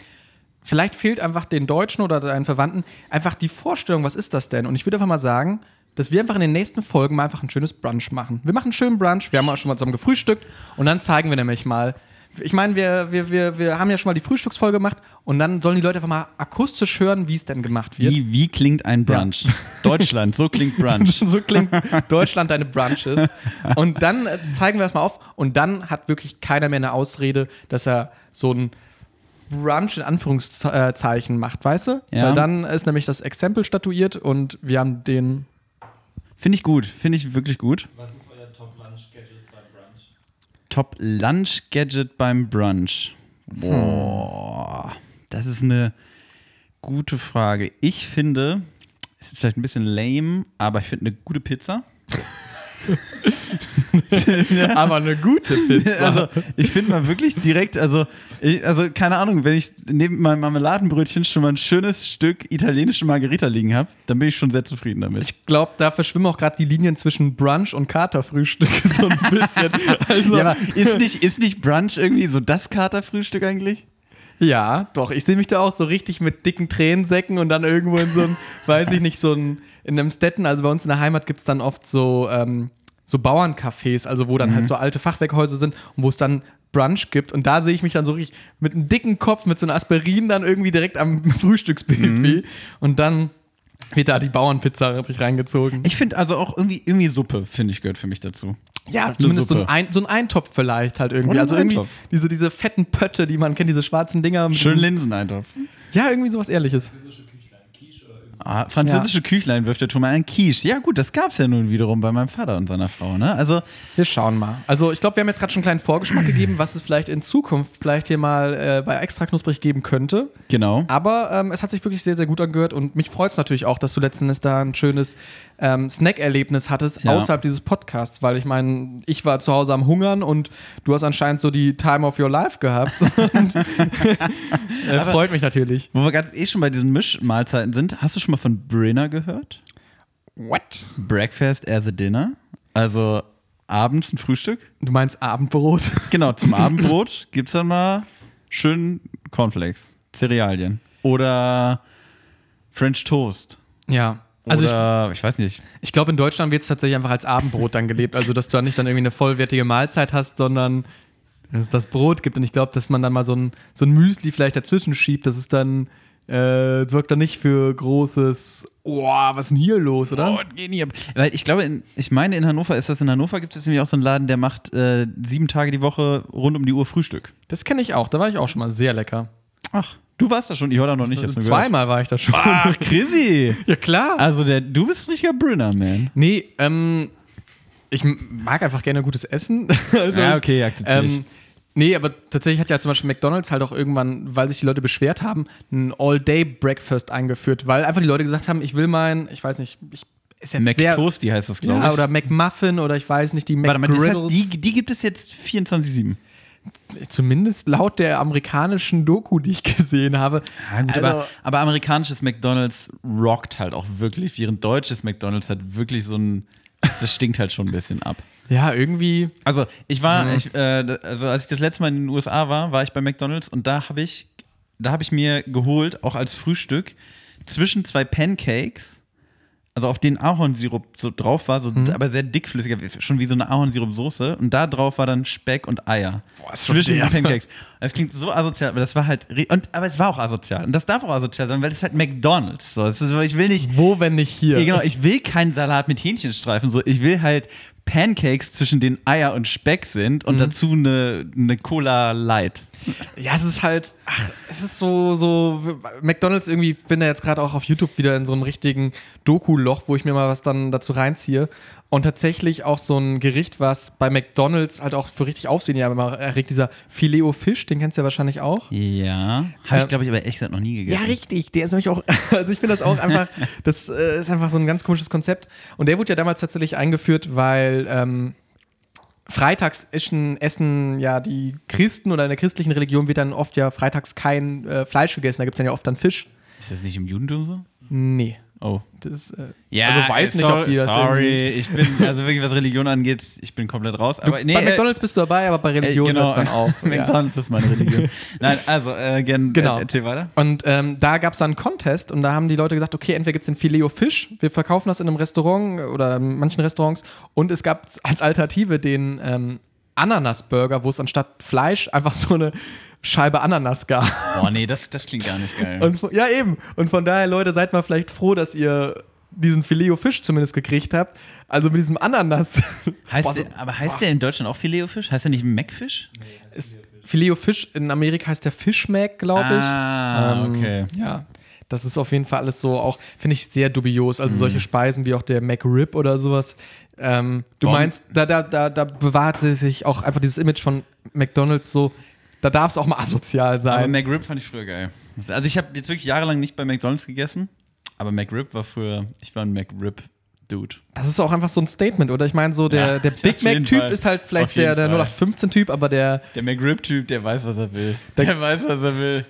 vielleicht fehlt einfach den Deutschen oder deinen Verwandten einfach die Vorstellung, was ist das denn? Und ich würde einfach mal sagen, dass wir einfach in den nächsten Folgen mal einfach ein schönes Brunch machen. Wir machen einen schönen Brunch, wir haben auch schon mal zusammen gefrühstückt und dann zeigen wir nämlich mal, ich meine, wir, wir, wir, wir haben ja schon mal die Frühstücksfolge gemacht und dann sollen die Leute einfach mal akustisch hören, wie es denn gemacht wird. Wie, wie klingt ein Brunch? Deutschland, so klingt Brunch. so klingt Deutschland deine Brunches. Und dann äh, zeigen wir das mal auf und dann hat wirklich keiner mehr eine Ausrede, dass er so ein Brunch in Anführungszeichen macht, weißt du? Ja. Weil dann ist nämlich das Exempel statuiert und wir haben den. Finde ich gut, finde ich wirklich gut. Was ist euer Top-Lunch-Gadget beim Brunch? Top Lunch Gadget beim Brunch. Boah, das ist eine gute Frage. Ich finde, es ist vielleicht ein bisschen lame, aber ich finde eine gute Pizza. Aber eine gute Pizza. Also, ich finde mal wirklich direkt, also, ich, also keine Ahnung, wenn ich neben meinem Marmeladenbrötchen schon mal ein schönes Stück italienische Margarita liegen habe, dann bin ich schon sehr zufrieden damit. ich glaube, da verschwimmen auch gerade die Linien zwischen Brunch und Katerfrühstück so ein bisschen. Also, ja, ist nicht, ist nicht Brunch irgendwie so das Katerfrühstück eigentlich? Ja, doch. Ich sehe mich da auch so richtig mit dicken Tränensäcken und dann irgendwo in so einem, weiß ich nicht, so ein, in einem Städten, also bei uns in der Heimat gibt es dann oft so, ähm, so Bauerncafés, also wo dann halt so alte Fachwerkhäuser sind und wo es dann Brunch gibt. Und da sehe ich mich dann so richtig mit einem dicken Kopf, mit so einer Aspirin dann irgendwie direkt am Frühstücksbuffet. Und dann wird da die Bauernpizza sich reingezogen. Ich finde also auch irgendwie, irgendwie Suppe, finde ich, gehört für mich dazu. Ja, zumindest so ein, so ein Eintopf vielleicht halt irgendwie. Oder ein also irgendwie Eintopf. diese, diese fetten Pötte, die man kennt, diese schwarzen Dinger. mit Schön diesem- Linseneintopf. Ja, irgendwie sowas ähnliches. Französische Küchlein, Quiche oder irgendwas. Ah, französische Küchlein wirft der Thomas einen Quiche. Ja, gut, das gab es ja nun wiederum bei meinem Vater und seiner Frau, ne? Also, Wir schauen mal. Also ich glaube, wir haben jetzt gerade schon einen kleinen Vorgeschmack gegeben, was es vielleicht in Zukunft vielleicht hier mal äh, bei Extra Knusprig geben könnte. genau. Aber ähm, es hat sich wirklich sehr, sehr gut angehört und mich freut es natürlich auch, dass du letzten Endes da ein schönes ähm, Snack-Erlebnis hattest Ja. außerhalb dieses Podcasts, weil ich meine, ich war zu Hause am Hungern und du hast anscheinend so die Time of your life gehabt. äh, freut mich natürlich. Wo wir gerade eh schon bei diesen Mischmahlzeiten sind, hast du schon mal von Brinner gehört? What? Breakfast as a Dinner. Also abends ein Frühstück. Du meinst Abendbrot? Genau, zum Abendbrot gibt es dann mal schön Cornflakes, Cerealien. Oder French Toast. ja. Also ich, Oder, ich, weiß nicht. Ich glaube, in Deutschland wird es tatsächlich einfach als Abendbrot dann gelebt. Also, dass du da nicht dann irgendwie eine vollwertige Mahlzeit hast, sondern dass es das Brot gibt. Und ich glaube, dass man dann mal so ein, so ein Müsli vielleicht dazwischen schiebt, das ist dann, äh, sorgt dann nicht für großes, oh, was ist denn hier los, oder? Oh, geh nie ab. Weil ich glaube, in, ich meine, in Hannover ist das, in Hannover gibt es jetzt nämlich auch so einen Laden, der macht äh, sieben Tage die Woche rund um die Uhr Frühstück. Das kenne ich auch, da war ich auch schon mal sehr lecker. Ach, du warst da schon, ich war da noch nicht. gehört. Zweimal war ich da schon. Ach, Chrissy. Ja, klar. Also, der, du bist ein richtiger Brünner-Man. Nee, ähm, ich mag einfach gerne gutes Essen. also Ja, okay, akzeptiere ich. Ähm, nee, aber tatsächlich hat ja zum Beispiel McDonalds halt auch irgendwann, weil sich die Leute beschwert haben, ein All-Day-Breakfast eingeführt, weil einfach die Leute gesagt haben, ich will mein, ich weiß nicht, ich ist jetzt McToasty heißt das, glaube ja, ich. oder McMuffin oder ich weiß nicht, die Warte mal, das heißt, die, die gibt es jetzt 24-7. Zumindest laut der amerikanischen Doku, die ich gesehen habe. Ja, gut, Also- aber, aber amerikanisches McDonalds rockt halt auch wirklich, während deutsches McDonalds hat wirklich so ein. Das stinkt halt schon ein bisschen ab. Ja, irgendwie. Also, ich war, Mhm. ich, äh, also als ich das letzte Mal in den USA war, war ich bei McDonalds und da habe ich, da habe ich mir geholt, auch als Frühstück, zwischen zwei Pancakes, also auf denen Ahornsirup so drauf war, so, Mhm. aber sehr dickflüssiger, schon wie so eine Ahornsirup-Soße. Und da drauf war dann Speck und Eier. Boah, ist zwischen den. Pancakes. Das klingt so asozial, aber das war halt, und, aber es war auch asozial. Und das darf auch asozial sein, weil es ist halt McDonalds. So, es ist, ich will nicht, Wo, wenn nicht hier? ja, genau, ich will keinen Salat mit Hähnchenstreifen, so ich will halt Pancakes zwischen den Eier und Speck sind Mhm. und dazu eine, eine Cola Light. Ja, es ist halt, ach, es ist so, so, McDonalds irgendwie, ich bin da jetzt gerade auch auf YouTube wieder in so einem richtigen Doku-Loch, wo ich mir mal was dann dazu reinziehe. Und tatsächlich auch so ein Gericht, was bei McDonalds halt auch für richtig Aufsehen ja immer erregt, dieser Filet Fisch, den kennst du ja wahrscheinlich auch. Ja. Habe Ähm, ich, glaube ich, aber gesagt noch nie gegessen. Ja, richtig. Der ist nämlich auch, also ich finde das auch einfach, das äh, ist einfach so ein ganz komisches Konzept. Und der wurde ja damals tatsächlich eingeführt, weil ähm, freitags essen, essen ja die Christen oder in der christlichen Religion wird dann oft ja freitags kein äh, Fleisch gegessen. Da gibt es dann ja oft dann Fisch. Ist das nicht im Judentum so? Nee. Oh. Das, äh, Ja, also weiß äh, nicht, ob die das Sorry, ich bin, also wirklich, was Religion angeht, ich bin komplett raus. Aber nee, bei äh, McDonalds bist du dabei, aber bei Ey, Religion genau. hört's dann auf. ja. McDonalds ist meine Religion. Nein, also, äh, gern, Genau. äh, erzähl weiter. Und ähm, da gab es dann einen Contest und da haben die Leute gesagt, okay, entweder gibt es den Filet Fisch, wir verkaufen das in einem Restaurant oder in manchen Restaurants und es gab als Alternative den ähm, Ananas-Burger, wo es anstatt Fleisch einfach so eine Scheibe Ananas gab. Boah, nee, das, das klingt gar nicht geil. Und, ja, eben. Und von daher, Leute, seid mal vielleicht froh, dass ihr diesen Filet Fisch zumindest gekriegt habt. Also mit diesem Ananas. heißt Boah, so- der, aber heißt der in Deutschland auch Filet-O-Fisch? Heißt der nicht Macfisch? ist Filet Fisch in Amerika heißt der Fischmac, glaube ich. Ah, Ähm, okay. Ja, das ist auf jeden Fall alles so auch, finde ich, sehr dubios. Mhm. Also solche Speisen wie auch der McRib oder sowas. Ähm, du Warum- meinst, da, da, da, da bewahrt sich auch einfach dieses Image von McDonalds so, da darf es auch mal asozial Aber sein. McRib fand ich früher geil. Also ich habe jetzt wirklich jahrelang nicht bei McDonalds gegessen, aber McRib war früher, ich war ein McRib-Dude. Das ist auch einfach so ein Statement, oder? Ich meine, so der, Ja, der Big Mac-Typ ist halt vielleicht der, der Fall. 0815-Typ, aber der, Der McRib-Typ, der weiß, was er will. Der weiß, was er will.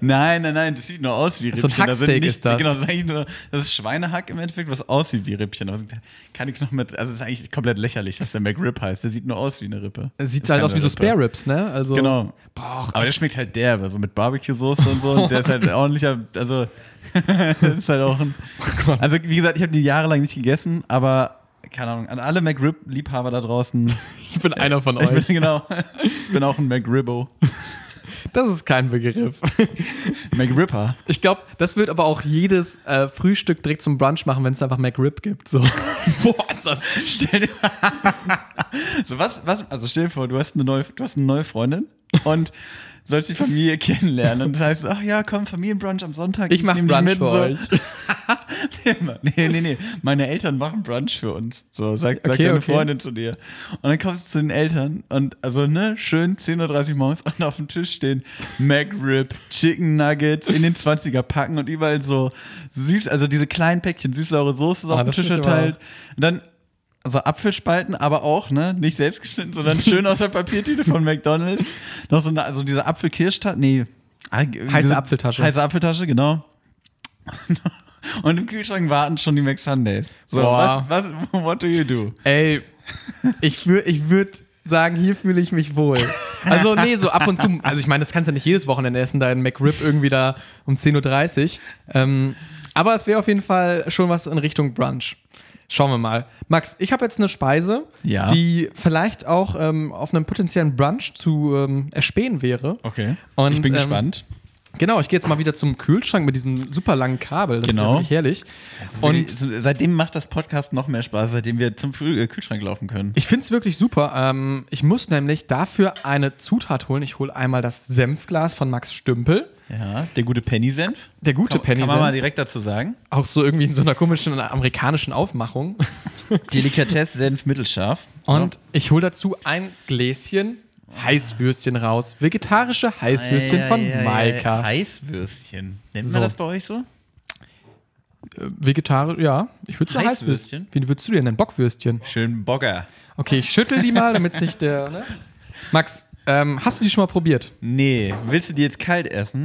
Nein, nein, nein, das sieht nur aus wie Rippchen. So ein Da Hacksteak nicht- ist das. Genau, das ist nur, das ist Schweinehack im Endeffekt, was aussieht wie Rippchen. Aber keine Knochen mit, also es ist eigentlich komplett lächerlich, dass der McRib heißt. Der sieht nur aus wie eine Rippe. sieht Das halt aus wie so Rippe. Spare Ribs, ne? Also, Genau. Boah, Aber der schmeckt halt derbe, so mit Barbecue-Soße und so. Und der ist halt ordentlicher, also das ist halt auch ein. Also wie gesagt, ich habe die jahrelang nicht gegessen, aber keine Ahnung, an alle McRib-Liebhaber da draußen. ich bin einer von Ich euch. bin genau, ich bin auch ein McRibbo. Das ist kein Begriff. McRipper. Ich glaube, das wird aber auch jedes äh, Frühstück direkt zum Brunch machen, wenn es einfach McRib gibt. So. Boah, ist das. Stell dir so was, was, also stell dir vor, du hast eine neue, du hast eine neue Freundin und sollst die Familie kennenlernen. Und das heißt, ach ja, komm, Familienbrunch am Sonntag. Ich mach nehm dich Brunch mit für so. euch. nee, nee, nee. Meine Eltern machen Brunch für uns. So, sagt sag Okay, deine okay. Freundin zu dir. Und dann kommst du zu den Eltern und also, ne, schön 10.30 Uhr morgens und auf dem Tisch stehen McRib, Chicken Nuggets in den 20er Packen und überall so süß, also diese kleinen Päckchen süß-saure Soße Ah, auf dem Tisch ich verteilt. Und dann also Apfelspalten, aber auch, ne, nicht selbst geschnitten, sondern schön aus der Papiertüte von McDonalds. Noch so eine, also diese Apfelkirschtat, nee. ah, diese Apfeltasche. Heiße Apfeltasche, genau. Und im Kühlschrank warten schon die McSundays. So, Boah. was, was, what do you do? Ey, ich würde ich würd sagen, hier fühle ich mich wohl. Also, nee, so ab und zu. Also, ich meine, das kannst du ja nicht jedes Wochenende essen, deinen McRib irgendwie da um 10.30 Uhr. Ähm, aber es wäre auf jeden Fall schon was in Richtung Brunch. Schauen wir mal. Max, ich habe jetzt eine Speise, Ja. die vielleicht auch ähm, auf einem potenziellen Brunch zu ähm, erspähen wäre. Okay. Und, ich bin ähm, gespannt. Genau, ich gehe jetzt mal wieder zum Kühlschrank mit diesem super langen Kabel. Das Genau. ist ja herrlich. Und seitdem macht das Podcast noch mehr Spaß, seitdem wir zum äh, Kühlschrank laufen können. ich finde es wirklich super. Ähm, ich muss nämlich dafür eine Zutat holen. Ich hole einmal das Senfglas von Max Stümpel. Ja, der gute Penny-Senf. Der gute Kann, kann man mal Penny-Senf. direkt dazu sagen. Auch so irgendwie in so einer komischen amerikanischen Aufmachung. Delikatesse-Senf mittelscharf. So. Und ich hole dazu ein Gläschen Heißwürstchen raus. Vegetarische Heißwürstchen von Ei, ei, ei, Maika. Heißwürstchen. Nennt So. man das bei euch so? Vegetarisch, ja. Ich würde so Heißwürstchen? Heißwürstchen. Wie würdest du dir nennen? Bockwürstchen. Schön Bogger. Okay, ich schüttel die mal, damit sich der. Ne? Max, ähm, hast du die schon mal probiert? Nee, willst du die jetzt kalt essen?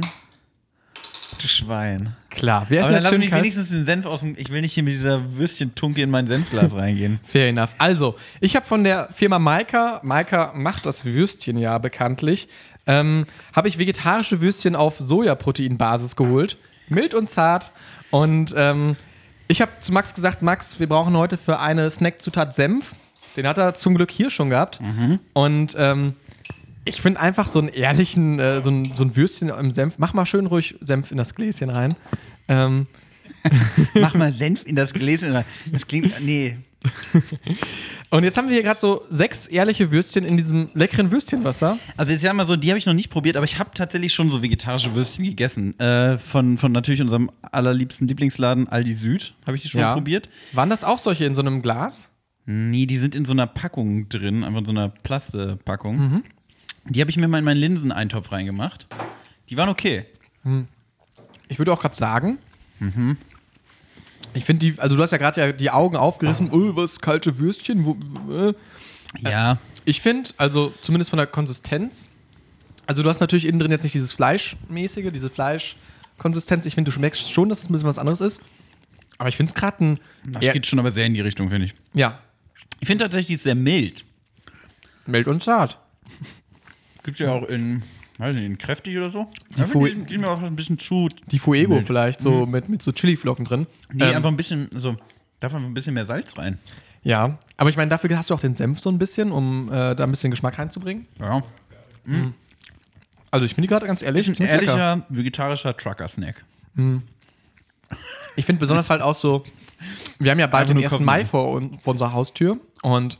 Du Schwein. Klar, wir essen Aber dann lass schön mich kalt. wenigstens den Senf aus dem. Ich will nicht hier mit dieser Würstchen-Tunke in mein Senfglas reingehen. Fair enough. Also, ich habe von der Firma Maika, Maika macht das Würstchen ja bekanntlich, ähm, habe ich vegetarische Würstchen auf Sojaproteinbasis geholt. Mild und zart. Und ähm, ich habe zu Max gesagt, Max, wir brauchen heute für eine Snackzutat Senf. Den hat er zum Glück hier schon gehabt. Und ähm, ich finde einfach so einen ehrlichen, äh, so, ein, so ein Würstchen im Senf. Mach mal schön ruhig Senf in das Gläschen rein. Ähm, Mach mal Senf in das Gläschen. rein. Das klingt. Nee. und jetzt haben wir hier gerade so sechs ehrliche Würstchen in diesem leckeren Würstchenwasser. Also jetzt ja mal so, die habe ich noch nicht probiert, aber ich habe tatsächlich schon so vegetarische Würstchen gegessen. Äh, von, von natürlich unserem allerliebsten Lieblingsladen Aldi Süd. Habe ich die schon Ja. probiert? Waren das auch solche in so einem Glas? Nee, die sind in so einer Packung drin, einfach in so einer Plastepackung. Mhm. Die habe ich mir mal in meinen Linseneintopf reingemacht. Die waren okay. Ich würde auch gerade sagen, ich finde die, also du hast ja gerade ja die Augen aufgerissen, oh, was, kalte Würstchen, wo, äh. Ja. Ich finde, also zumindest von der Konsistenz, also du hast natürlich innen drin jetzt nicht dieses Fleischmäßige, diese Fleisch, Konsistenz. Ich finde, du schmeckst schon, dass es ein bisschen was anderes ist. Aber ich finde es gerade ein. Das eher- geht schon aber sehr in die Richtung, finde ich. ja, Ich finde tatsächlich, die ist sehr mild. mild und zart. Gibt ja auch in, weiß nicht, in kräftig oder so. Die Fu- die, die mir auch ein bisschen zu. Die Fuego Mild. vielleicht, so mit, mit so Chili-Flocken drin. Nee, Ähm, einfach ein bisschen, so, darf einfach ein bisschen mehr Salz rein. Ja, aber ich meine, dafür hast du auch den Senf so ein bisschen, um äh, da ein bisschen Geschmack reinzubringen. Ja. Also ich finde die gerade ganz ehrlich. Ist ein ziemlich lecker. ehrlicher, vegetarischer Trucker-Snack. Ich finde besonders halt auch so, wir haben ja bald den nur 1. kochen. Mai vor, vor unserer Haustür und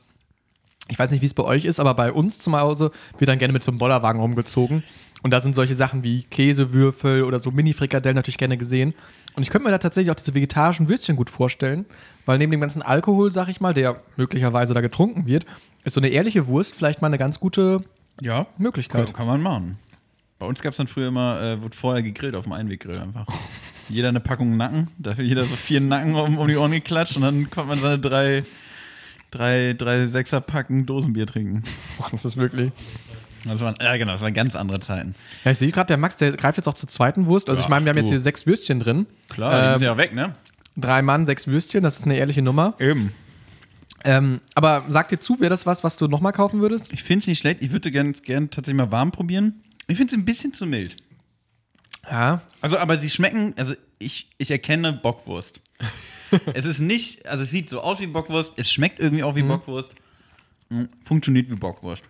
ich weiß nicht, wie es bei euch ist, aber bei uns zu Hause wird dann gerne mit so einem Bollerwagen rumgezogen. Und da sind solche Sachen wie Käsewürfel oder so Mini-Frikadellen natürlich gerne gesehen. Und ich könnte mir da tatsächlich auch diese vegetarischen Würstchen gut vorstellen, weil neben dem ganzen Alkohol, sag ich mal, der möglicherweise da getrunken wird, ist so eine ehrliche Wurst vielleicht mal eine ganz gute Ja, Möglichkeit. kann, kann man machen. Bei uns gab es dann früher immer, äh, wurde vorher gegrillt auf dem Einweggrill einfach. jeder eine Packung Nacken, dafür jeder so vier Nacken um, um die Ohren geklatscht und dann konnte man seine drei, drei, drei Sechser-Packen Dosenbier trinken. Boah, das ist wirklich. Das waren, ja, genau, das waren ganz andere Zeiten. Ja, ich sehe gerade, der Max, der greift jetzt auch zur zweiten Wurst. Also ich Ach, meine, wir haben jetzt hier sechs Würstchen drin. Klar, die Ähm, müssen ja auch weg, ne? Drei Mann, sechs Würstchen, das ist eine ehrliche Nummer. Eben. Ähm, aber sag dir zu, wäre das was, was du nochmal kaufen würdest? Ich finde es nicht schlecht. Ich würde gerne gern tatsächlich mal warm probieren. Ich finde es ein bisschen zu mild. Ja. Also, aber sie schmecken, also ich, ich erkenne Bockwurst. Es ist nicht, also es sieht so aus wie Bockwurst, es schmeckt irgendwie auch wie Bockwurst. Mm, Funktioniert wie Bockwurst.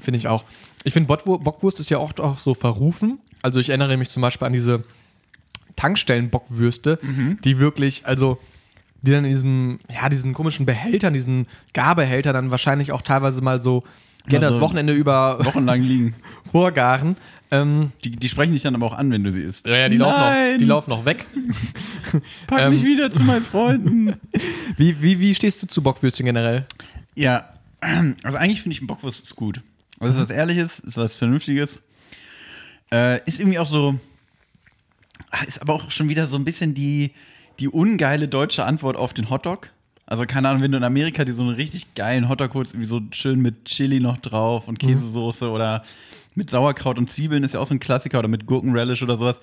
Finde ich auch. Ich finde, Bockwurst ist ja auch, auch so verrufen. Also ich erinnere mich zum Beispiel an diese Tankstellen-Bockwürste, die wirklich, also die dann in diesem, ja, diesen komischen Behältern, diesen Garbehältern dann wahrscheinlich auch teilweise mal so gerne Also das Wochenende über Wochenlang liegen. vorgaren. Ähm, Die, die sprechen dich dann aber auch an, wenn du sie isst. ja, ja, die laufen, noch, Nein, die laufen noch weg. Pack ähm, mich wieder zu meinen Freunden. Wie, wie, wie stehst du zu Bockwürstchen generell? ja, also eigentlich finde ich Bockwurst gut. Also ist was Ehrliches, ist was Vernünftiges. Äh, ist irgendwie auch so, ist aber auch schon wieder so ein bisschen die, die ungeile deutsche Antwort auf den Hotdog. Also keine Ahnung, wenn du in Amerika dir so einen richtig geilen Hotdog holst, irgendwie so schön mit Chili noch drauf und Käsesoße oder mit Sauerkraut und Zwiebeln ist ja auch so ein Klassiker oder mit Gurkenrelish oder sowas.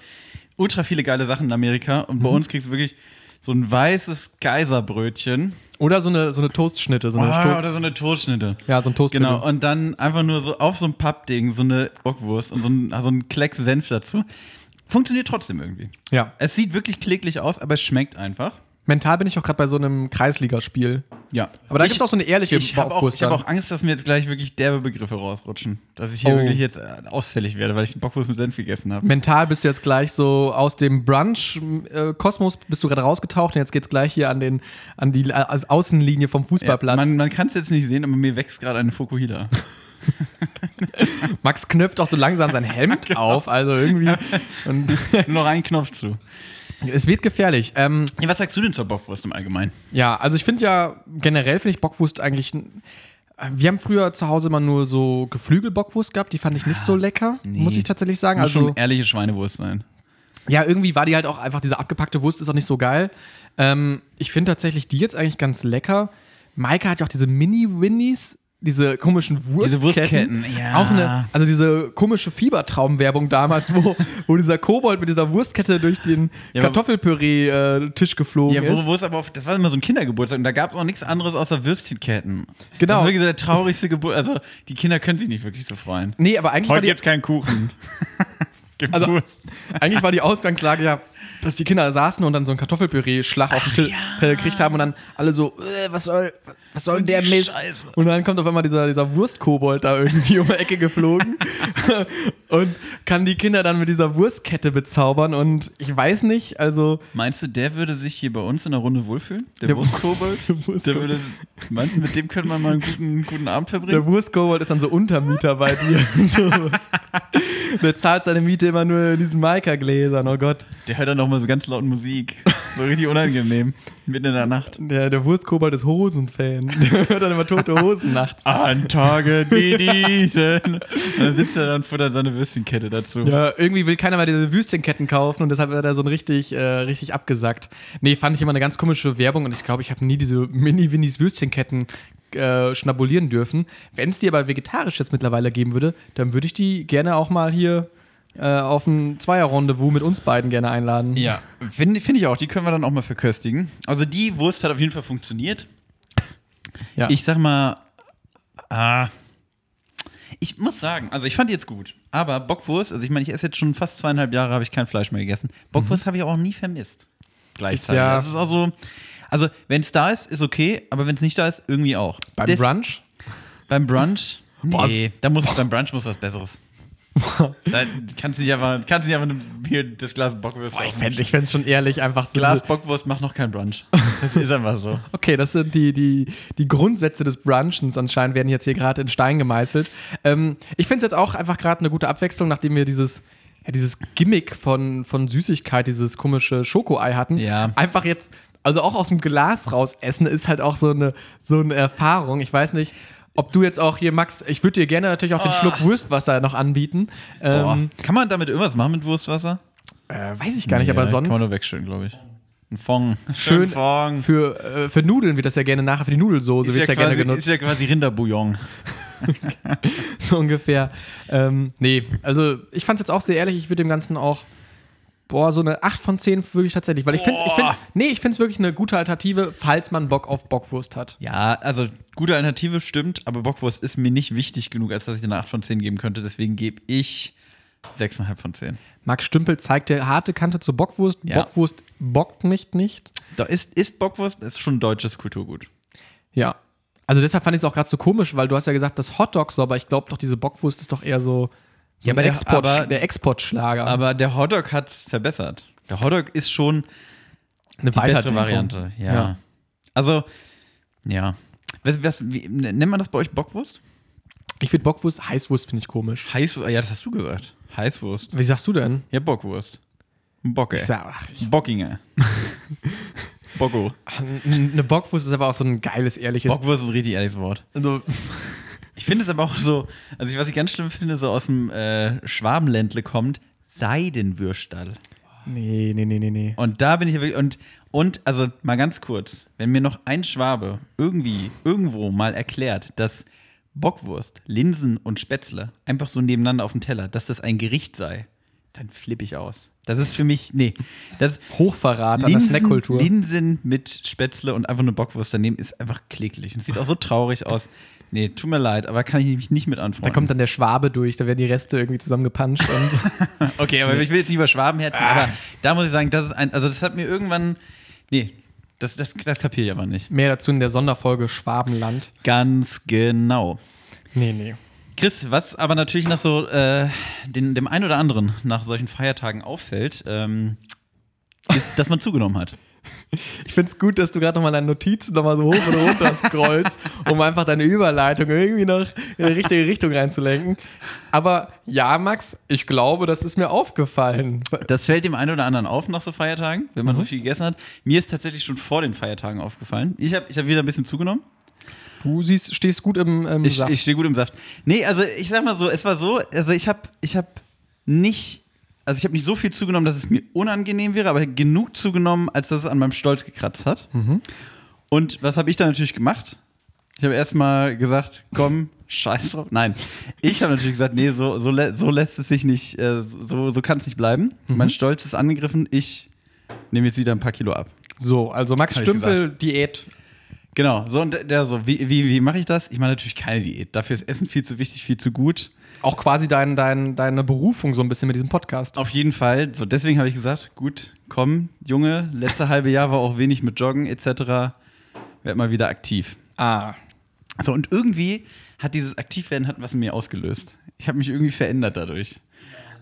Ultra viele geile Sachen in Amerika und bei uns kriegst du wirklich so ein weißes Geiserbrötchen Oder so eine, so eine Toastschnitte. So eine Ah, Toast- oder so eine Toastschnitte. ja, so ein Toast. Genau, und dann einfach nur so auf so ein Pappding so eine Bockwurst und so ein, so ein Klecks Senf dazu. Funktioniert trotzdem irgendwie. Ja. Es sieht wirklich kläglich aus, aber es schmeckt einfach. Mental bin ich auch gerade bei so einem Kreisligaspiel. Ja. Aber da gibt es auch so eine ehrliche Ich habe auch, ich hab auch Angst, dass mir jetzt gleich wirklich derbe Begriffe rausrutschen. Dass ich hier Oh. wirklich jetzt äh, ausfällig werde, weil ich Bockwurst mit Senf gegessen habe. Mental bist du jetzt gleich so aus dem Brunch-Kosmos bist du gerade rausgetaucht und jetzt geht's gleich hier an, den, an die als Außenlinie vom Fußballplatz. man man kann es jetzt nicht sehen, aber mir wächst gerade eine Fokuhila. Max knöpft auch so langsam sein Hemd Genau. auf, also irgendwie. Und Nur noch einen Knopf zu. Es wird gefährlich. Ähm, Ja, was sagst du denn zur Bockwurst im Allgemeinen? ja, also ich finde ja, generell finde ich Bockwurst eigentlich. Wir haben früher zu Hause immer nur so Geflügelbockwurst gehabt, die fand ich nicht so lecker, nee. muss ich tatsächlich sagen. Muss Also, schon ehrliche Schweinewurst sein. Ja, irgendwie war die halt auch einfach, diese abgepackte Wurst ist auch nicht so geil. Ähm, ich finde tatsächlich die jetzt eigentlich ganz lecker. Maike hat ja auch diese Mini-Winnies, diese komischen Wurstketten. Wurstketten, ja. Auch eine, also diese komische Fiebertraumwerbung damals, wo, wo dieser Kobold mit dieser Wurstkette durch den Ja, Kartoffelpüree-Tisch geflogen Ja, ist. wo, wo es aber auf, das war immer so ein Kindergeburtstag und da gab es auch nichts anderes außer Würstchenketten. Genau. Das ist wirklich so der traurigste Geburtstag. Also, die Kinder können sich nicht wirklich so freuen. Nee, aber eigentlich war, die, keinen Kuchen. Gibt Also- Wurst. eigentlich war die Ausgangslage ja, dass die Kinder saßen und dann so ein Kartoffelpüree-Schlag auf den Tisch gekriegt haben und dann alle so, äh, was soll, was soll der Mist? Scheiße. Und dann kommt auf einmal dieser, dieser Wurstkobold da irgendwie um die Ecke geflogen und kann die Kinder dann mit dieser Wurstkette bezaubern und ich weiß nicht, also Meinst du, der würde sich hier bei uns in der Runde wohlfühlen? Der, Der Wurstkobold? der Der Wurstkobold, würde, meinst du, mit dem könnte man mal einen guten, guten Abend der verbringen? Wurstkobold ist dann so Untermieter bei dir. so. Der zahlt seine Miete immer nur in diesen Maika-Gläsern, oh Gott. Der hört dann noch mal so ganz laut Musik. So richtig unangenehm. Mitten in der Nacht. Der, der Wurstkobold ist Hosen-Fan. Der hört dann immer tote Hosen nachts. An Tage wie diesen. Und dann sitzt er dann vor der seine Würstchenkette dazu. Ja, irgendwie will keiner mehr diese Würstchenketten kaufen und deshalb wird er so ein richtig, äh, richtig abgesackt. Nee, fand ich immer eine ganz komische Werbung und ich glaube, ich habe nie diese Mini-Winnies Würstchenketten äh, schnabulieren dürfen. Wenn es die aber vegetarisch jetzt mittlerweile geben würde, dann würde ich die gerne auch mal hier äh, auf ein Zweier-Rendezvous mit uns beiden gerne einladen. Ja, finde find ich auch. Die können wir dann auch mal verköstigen. Also die Wurst hat auf jeden Fall funktioniert. Ja. Ich sag mal, ah, ich muss sagen, also ich fand die jetzt gut. Aber Bockwurst, also ich meine, ich esse jetzt schon fast zweieinhalb Jahre, habe ich kein Fleisch mehr gegessen. Bockwurst habe ich auch nie vermisst. Gleichzeitig. ja- Das ist auch so, also wenn es da ist, ist okay, aber wenn es nicht da ist, irgendwie auch. Beim Das- Brunch? Beim Brunch? Nee, da muss, beim Brunch muss was Besseres. da kannst du nicht einfach, kannst du nicht einfach hier das Glas Bockwurst Boah, ich fände ich fänd's schon ehrlich einfach so Glas Bockwurst macht noch kein Brunch. Das ist einfach so. Okay, das sind die, die, die Grundsätze des Brunchens anscheinend, werden jetzt hier gerade in Stein gemeißelt. Ähm, ich finde es jetzt auch einfach gerade eine gute Abwechslung, nachdem wir dieses, ja, dieses Gimmick von, von Süßigkeit, dieses komische Schokoei hatten. Ja. Einfach jetzt, also auch aus dem Glas raus essen, ist halt auch so eine, so eine Erfahrung. Ich weiß nicht. Ob du jetzt auch hier, Max, ich würde dir gerne natürlich auch den Ah. Schluck Wurstwasser noch anbieten. Boah. Ähm, Kann man damit irgendwas machen mit Wurstwasser? äh, weiß ich gar nicht, aber Ja, sonst. Kann man nur wegstellen, glaube ich. Ein Fong. Schön Fong. Für, äh, für Nudeln wird das ja gerne nachher, für die Nudelsoße wird es ja, gerne quasi, genutzt. ist ja quasi Rinderbouillon. so ungefähr. Ähm, nee, also ich fand es jetzt auch sehr ehrlich, ich würde dem Ganzen auch, boah, so eine 8 von 10 wirklich tatsächlich, weil ich finde ich find's, nee, ich finde es wirklich eine gute Alternative, falls man Bock auf Bockwurst hat. Ja, also gute Alternative stimmt, aber Bockwurst ist mir nicht wichtig genug, als dass ich eine 8 von 10 geben könnte. Deswegen gebe ich 6,5 von 10. Max Stümpel zeigt der harte Kante zur Bockwurst. Ja. Bockwurst bockt mich nicht. Da ist, ist Bockwurst ist schon deutsches Kulturgut. Ja. Also deshalb fand ich es auch gerade so komisch, weil du hast ja gesagt, das Hotdog so, aber ich glaube doch, diese Bockwurst ist doch eher so, so Ja, aber der- Export, aber- der Exportschlager. Aber der Hotdog hat es verbessert. Der Hotdog ist schon eine die bessere. Variante. Ja. Ja. Also, ja. Was, was, wie, nennt man das bei euch Bockwurst? Ich finde Bockwurst, Heißwurst finde ich komisch. Heiß, ja, das hast du gesagt. Heißwurst. Wie sagst du denn? Ja, Bockwurst. Bocke. Ich sag, ich, Bockinger. Bocco. eine Bockwurst ist aber auch so ein geiles, ehrliches. Bockwurst ist ein richtig ehrliches Wort. also, Ich finde es aber auch so, also ich, was ich ganz schlimm finde, so aus dem äh, Schwabenländle kommt, Seidenwürstall. nee, nee, nee, nee, nee. Und da bin ich wirklich, und, und, also mal ganz kurz, wenn mir noch ein Schwabe irgendwie, irgendwo mal erklärt, dass Bockwurst, Linsen und Spätzle einfach so nebeneinander auf dem Teller, dass das ein Gericht sei, dann flippe ich aus. Das ist für mich, nee, das Hochverrat an der Linsen, Snackkultur. Linsen mit Spätzle und einfach eine Bockwurst daneben ist einfach kläglich. Und es sieht auch so traurig aus. Nee, tut mir leid, aber kann ich mich nicht mit Da anfreunden. kommt dann der Schwabe durch, da werden die Reste irgendwie zusammengepanscht und Okay, aber ich will jetzt nicht über Schwaben herziehen, Ah. aber da muss ich sagen, das ist ein, also das hat mir irgendwann, nee, das, das, das kapiere ich aber nicht. mehr dazu in der Sonderfolge Schwabenland. Ganz genau. Nee, nee. Chris, was aber natürlich nach so äh, den, dem einen oder anderen nach solchen Feiertagen auffällt, ähm, ist, dass man zugenommen hat. Ich finde es gut, dass du gerade nochmal deine Notizen nochmal so hoch und runter scrollst, um einfach deine Überleitung irgendwie noch in die richtige Richtung reinzulenken. Aber ja, Max, ich glaube, das ist mir aufgefallen. Das fällt dem einen oder anderen auf nach so Feiertagen, wenn man Mhm. so viel gegessen hat. Mir ist tatsächlich schon vor den Feiertagen aufgefallen. Ich habe ich hab wieder ein bisschen zugenommen. Du siehst, stehst gut im, im Ich, Saft. ich stehe gut im Saft. Nee, also ich sag mal so, es war so, also ich habe ich hab nicht, also ich habe nicht so viel zugenommen, dass es mir unangenehm wäre, aber genug zugenommen, als dass es an meinem Stolz gekratzt hat. Und was habe ich dann natürlich gemacht? Ich habe erstmal gesagt, komm, scheiß drauf. Nein, ich habe natürlich gesagt, nee, so, so, so lässt es sich nicht, äh, so, so kann es nicht bleiben. Mein Stolz ist angegriffen, ich nehme jetzt wieder ein paar Kilo ab. so, also Max Stümpel, Diät. Genau, so und der so, wie, wie, wie mache ich das? Ich mache natürlich keine Diät. Dafür ist Essen viel zu wichtig, viel zu gut. Auch quasi dein, dein, deine Berufung so ein bisschen mit diesem Podcast. Auf jeden Fall. So, deswegen habe ich gesagt, gut, komm, Junge, letzte halbe Jahr war auch wenig mit Joggen etc. Werd mal wieder aktiv. Ah. So, und irgendwie hat dieses Aktivwerden hat was in mir ausgelöst. Ich habe mich irgendwie verändert dadurch.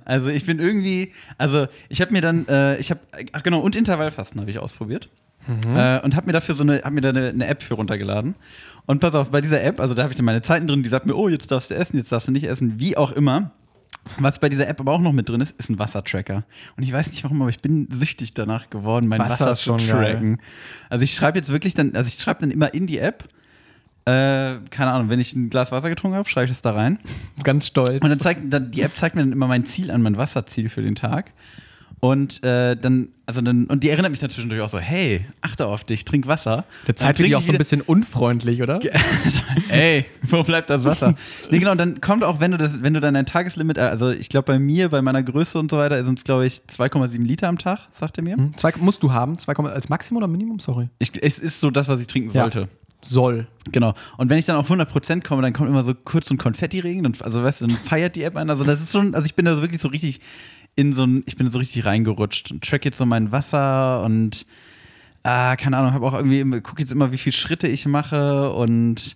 Also ich bin irgendwie, also ich habe mir dann, äh, ich habe, ach genau, und Intervallfasten habe ich ausprobiert. Äh, und habe mir dafür so eine, hab mir da eine, eine App für runtergeladen. Und pass auf, bei dieser App, also da habe ich dann meine Zeiten drin, die sagt mir, oh, jetzt darfst du essen, jetzt darfst du nicht essen, wie auch immer. Was bei dieser App aber auch noch mit drin ist, ist ein Wassertracker. Und ich weiß nicht warum, aber ich bin süchtig danach geworden, mein Wasser Wasser, zu schon geil. tracken. Also ich schreibe jetzt wirklich dann, also ich schreibe dann immer in die App, äh, keine Ahnung, wenn ich ein Glas Wasser getrunken habe, schreibe ich das da rein. Ganz stolz. Und dann zeigt dann, die App zeigt mir dann immer mein Ziel an, mein Wasserziel für den Tag. Und äh, dann, also dann, und die erinnert mich dann zwischendurch auch so, hey, achte auf dich, trink Wasser. Der Dann Zeit trink die auch so ein bisschen unfreundlich, oder? Ey, wo bleibt das Wasser? nee, genau, und dann kommt auch, wenn du das, wenn du dann dein Tageslimit, äh, also ich glaube bei mir, bei meiner Größe und so weiter, sind es, glaube ich, 2,7 Liter am Tag, sagt er mir. Hm, Zwei, musst du haben? 2, als Maximum oder Minimum? Sorry. Ich, es ist so das, was ich trinken Ja. Soll. Genau. Und wenn ich dann auf 100% komme, dann kommt immer so kurz ein Konfetti-Regen. Also, weißt du, dann feiert die App ein. Also, das ist schon, also ich bin da so wirklich so richtig in so ein, ich bin so richtig reingerutscht und track jetzt so mein Wasser und, ah, keine Ahnung, habe auch irgendwie, immer- guck jetzt immer, wie viele Schritte ich mache und